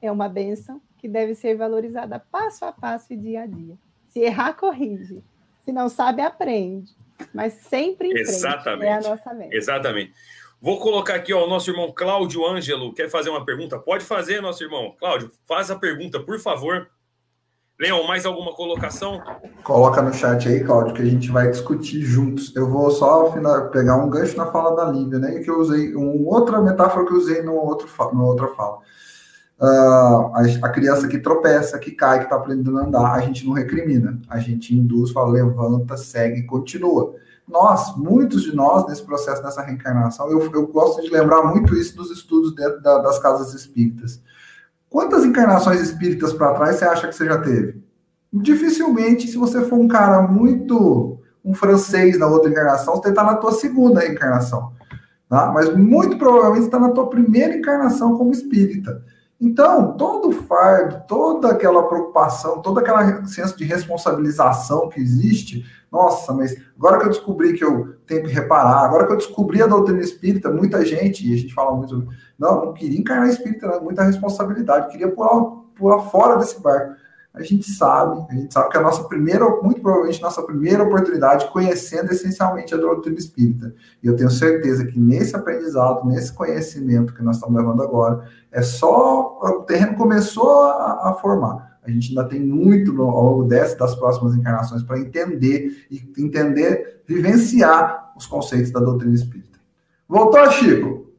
é uma bênção que deve ser valorizada passo a passo e dia a dia. Se errar, corrige. Se não sabe, aprende. Mas sempre em Exatamente. é a nossa meta. Exatamente. Vou colocar aqui ó, o nosso irmão Cláudio Ângelo. Quer fazer uma pergunta? Pode fazer, nosso irmão. Cláudio, faz a pergunta, por favor. Leão, mais alguma colocação? Coloca no chat aí, Cláudio, que a gente vai discutir juntos. Eu vou só pegar um gancho na fala da Lívia, né? Que eu usei, uma outra metáfora que eu usei no outro, no outra fala. Uh, a, a, criança que tropeça, que cai, que está aprendendo a andar, a gente não recrimina, a gente induz, fala, levanta, segue, continua. Nós, muitos de nós, nesse processo, nessa reencarnação, eu, eu gosto de lembrar muito isso dos estudos dentro da, das casas espíritas. Quantas encarnações espíritas para trás você acha que você já teve? Dificilmente, se você for um cara muito um francês na outra encarnação, você está na tua segunda encarnação. Tá? Mas muito provavelmente está na tua primeira encarnação como espírita. Então, todo o fardo, toda aquela preocupação, toda aquela senso de responsabilização que existe, nossa, mas agora que eu descobri que eu tenho que reparar, agora que eu descobri a doutrina espírita, muita gente, e a gente fala muito, não, não queria encarnar espírita, muita responsabilidade, queria pular, pular fora desse barco a gente sabe, a gente sabe que a nossa primeira, muito provavelmente nossa primeira oportunidade conhecendo essencialmente a doutrina espírita. E eu tenho certeza que nesse aprendizado, nesse conhecimento que nós estamos levando agora, é só o terreno começou a, a formar. A gente ainda tem muito ao longo dessa das próximas encarnações para entender e entender, vivenciar os conceitos da doutrina espírita. Voltou, Chico?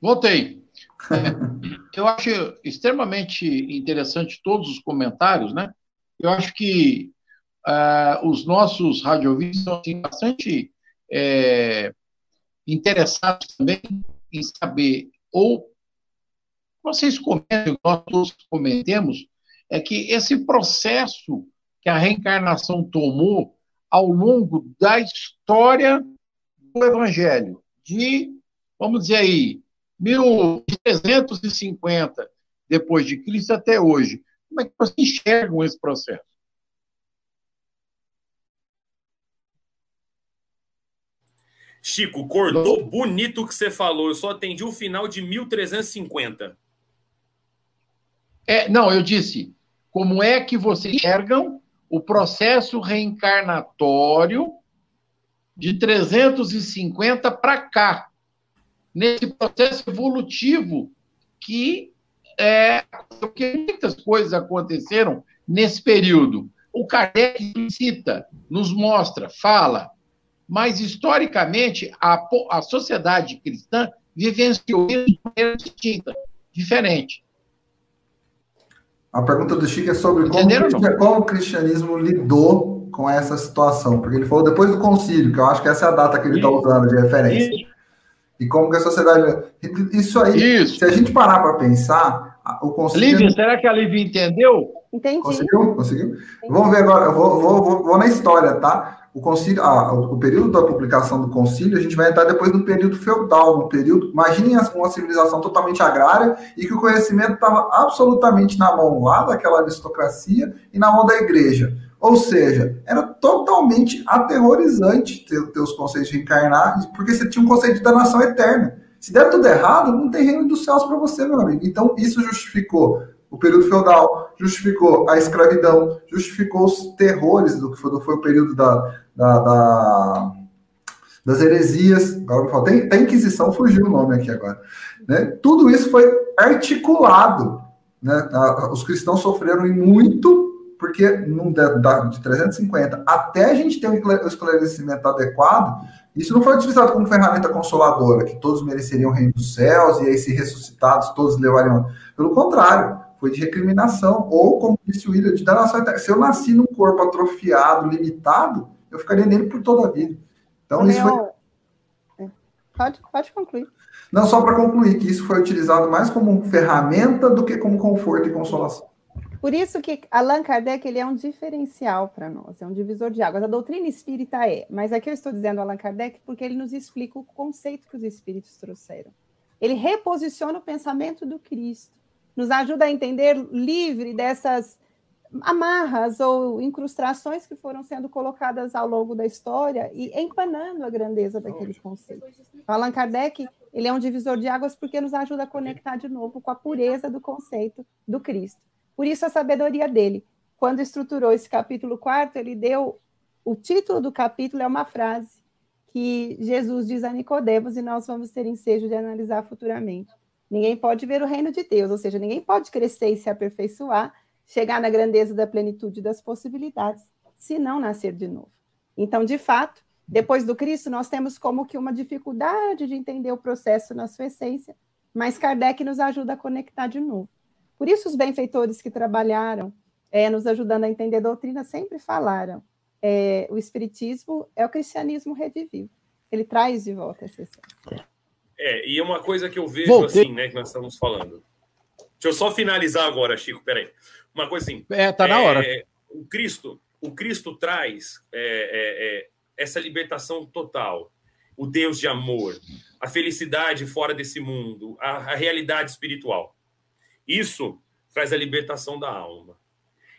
Voltei. eu acho extremamente interessante todos os comentários, né? Eu acho que uh, os nossos radiovistas são assim, bastante é, interessados também em saber, ou vocês comentem, nós todos comentemos, é que esse processo que a reencarnação tomou ao longo da história do Evangelho, de, vamos dizer aí, 1350 depois de Cristo até hoje. Como é que vocês enxergam esse processo? Chico, cortou bonito o que você falou. Eu só atendi o final de 1350. É, não, eu disse, como é que vocês enxergam o processo reencarnatório de 350 para cá? Nesse processo evolutivo que, é, que muitas coisas aconteceram nesse período. O Kardec cita, nos mostra, fala, mas historicamente a, a sociedade cristã vivenciou isso de maneira distinta, diferente. A pergunta do Chico é sobre como, como, o cristianismo lidou com essa situação, porque ele falou depois do concílio, que eu acho que essa é a data que ele está usando de referência. Isso e como que a sociedade. Isso aí, Isso. se a gente parar para pensar, o conselho. Lívia, será que a Lívia entendeu? Entendi. Conseguiu? Conseguiu? Entendi. Vamos ver agora, eu vou, vou, vou, vou na história, tá? O, concílio, ah, o, período da publicação do concílio, a gente vai entrar depois no período feudal, no período. Imaginem uma civilização totalmente agrária e que o conhecimento estava absolutamente na mão lá daquela aristocracia e na mão da igreja. Ou seja, era totalmente aterrorizante ter, ter os conceitos de reencarnar, porque você tinha um conceito da nação eterna. Se der tudo errado, não tem reino dos céus para você, meu amigo. Então, isso justificou o período feudal, justificou a escravidão, justificou os terrores do que foi, foi o período da, da, da, das heresias. Agora me fala, tem, a Inquisição fugiu o nome aqui agora. Né? Tudo isso foi articulado. Né? Os cristãos sofreram muito porque num de 350 até a gente ter um esclarecimento adequado, isso não foi utilizado como ferramenta consoladora, que todos mereceriam o reino dos céus e aí se ressuscitados todos levariam. Pelo contrário, foi de recriminação, ou como disse o William, de danação eterna. Se eu nasci num corpo atrofiado, limitado, eu ficaria nele por toda a vida. Então, isso foi. Pode, pode concluir. Não, só para concluir, que isso foi utilizado mais como ferramenta do que como conforto e consolação. Por isso que Allan Kardec ele é um diferencial para nós, é um divisor de águas. A doutrina espírita é, mas aqui eu estou dizendo Allan Kardec porque ele nos explica o conceito que os espíritos trouxeram. Ele reposiciona o pensamento do Cristo, nos ajuda a entender livre dessas amarras ou incrustações que foram sendo colocadas ao longo da história e empanando a grandeza daquele conceito. Allan Kardec, ele é um divisor de águas porque nos ajuda a conectar de novo com a pureza do conceito do Cristo. Por isso a sabedoria dele. Quando estruturou esse capítulo quarto, ele deu o título do capítulo é uma frase que Jesus diz a Nicodemos e nós vamos ter ensejo de analisar futuramente. Ninguém pode ver o reino de Deus, ou seja, ninguém pode crescer e se aperfeiçoar chegar na grandeza da plenitude das possibilidades, se não nascer de novo. Então, de fato, depois do Cristo, nós temos como que uma dificuldade de entender o processo na sua essência, mas Kardec nos ajuda a conectar de novo. Por isso, os benfeitores que trabalharam é, nos ajudando a entender a doutrina sempre falaram: é, o Espiritismo é o cristianismo redivivo. Ele traz de volta essa essência. É, e uma coisa que eu vejo Voltei. assim, né, que nós estamos falando. Deixa eu só finalizar agora, Chico, peraí. Uma coisa assim. É, tá na hora. É, o Cristo, o Cristo traz é, é, é, essa libertação total, o Deus de amor, a felicidade fora desse mundo, a, a realidade espiritual. Isso traz a libertação da alma.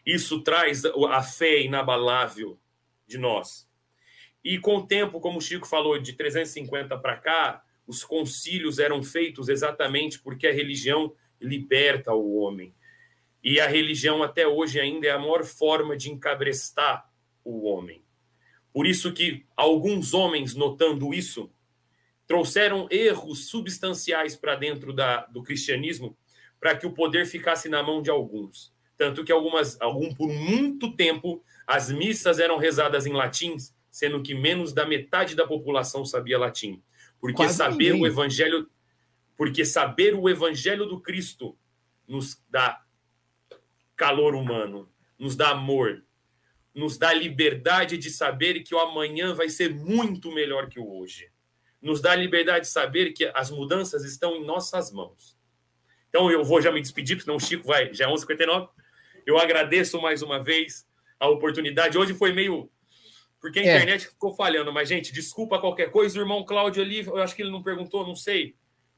Isso traz a fé inabalável de nós. E com o tempo, como o Chico falou, de 350 para cá, os concílios eram feitos exatamente porque a religião liberta o homem. E a religião até hoje ainda é a maior forma de encabrestar o homem. Por isso que alguns homens, notando isso, trouxeram erros substanciais para dentro da, do cristianismo para que o poder ficasse na mão de alguns. Tanto que algumas, algum, por muito tempo as missas eram rezadas em latim, sendo que menos da metade da população sabia latim. Porque Quase saber ninguém. o evangelho, porque saber o evangelho do Cristo nos dá calor humano, nos dá amor, nos dá liberdade de saber que o amanhã vai ser muito melhor que o hoje. Nos dá liberdade de saber que as mudanças estão em nossas mãos. Então eu vou já me despedir, porque senão o Chico vai, já é 11h59. Eu agradeço mais uma vez a oportunidade. Hoje foi meio. Porque a é. internet ficou falhando, mas, gente, desculpa qualquer coisa. O irmão Cláudio ali, eu acho que ele não perguntou, não sei.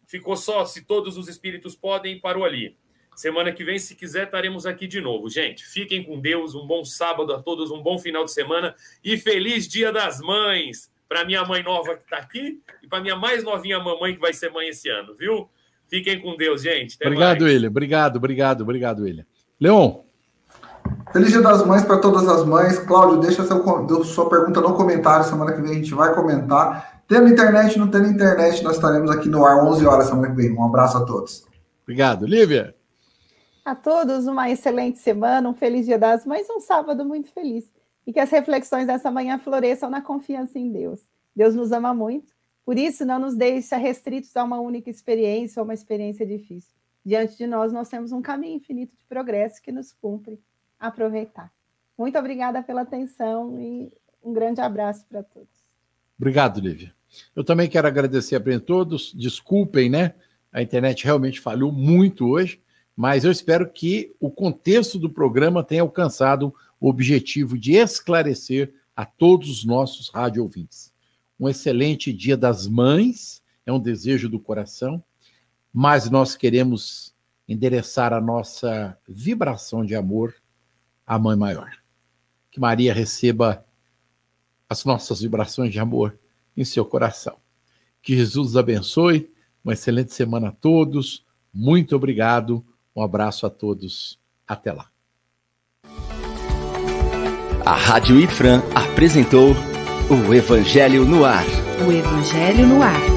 Ficou só se todos os espíritos podem, parou ali. Semana que vem, se quiser, estaremos aqui de novo. Gente, fiquem com Deus. Um bom sábado a todos, um bom final de semana e feliz Dia das Mães para minha mãe nova que está aqui e para minha mais novinha mamãe que vai ser mãe esse ano, viu? Fiquem com Deus, gente. Até obrigado, mais. William. Obrigado, obrigado, obrigado, William. Leon. Feliz Dia das Mães para todas as mães. Cláudio, deixa seu, sua pergunta no comentário. Semana que vem a gente vai comentar. Tendo internet, não tendo internet, nós estaremos aqui no ar 11 horas semana que vem. Um abraço a todos. Obrigado. Lívia. A todos uma excelente semana, um feliz Dia das Mães, um sábado muito feliz. E que as reflexões dessa manhã floresçam na confiança em Deus. Deus nos ama muito, por isso não nos deixa restritos a uma única experiência ou uma experiência difícil. Diante de nós, nós temos um caminho infinito de progresso que nos cumpre aproveitar. Muito obrigada pela atenção e um grande abraço para todos. Obrigado, Lívia. Eu também quero agradecer a todos. Desculpem, né? A internet realmente falhou muito hoje, mas eu espero que o contexto do programa tenha alcançado o objetivo de esclarecer a todos os nossos rádio ouvintes. Um excelente Dia das Mães, é um desejo do coração, mas nós queremos endereçar a nossa vibração de amor à Mãe Maior. Que Maria receba as nossas vibrações de amor em seu coração. Que Jesus os abençoe. Uma excelente semana a todos. Muito obrigado um abraço a todos. Até lá. A Rádio Ifran apresentou o Evangelho no Ar. O Evangelho no Ar.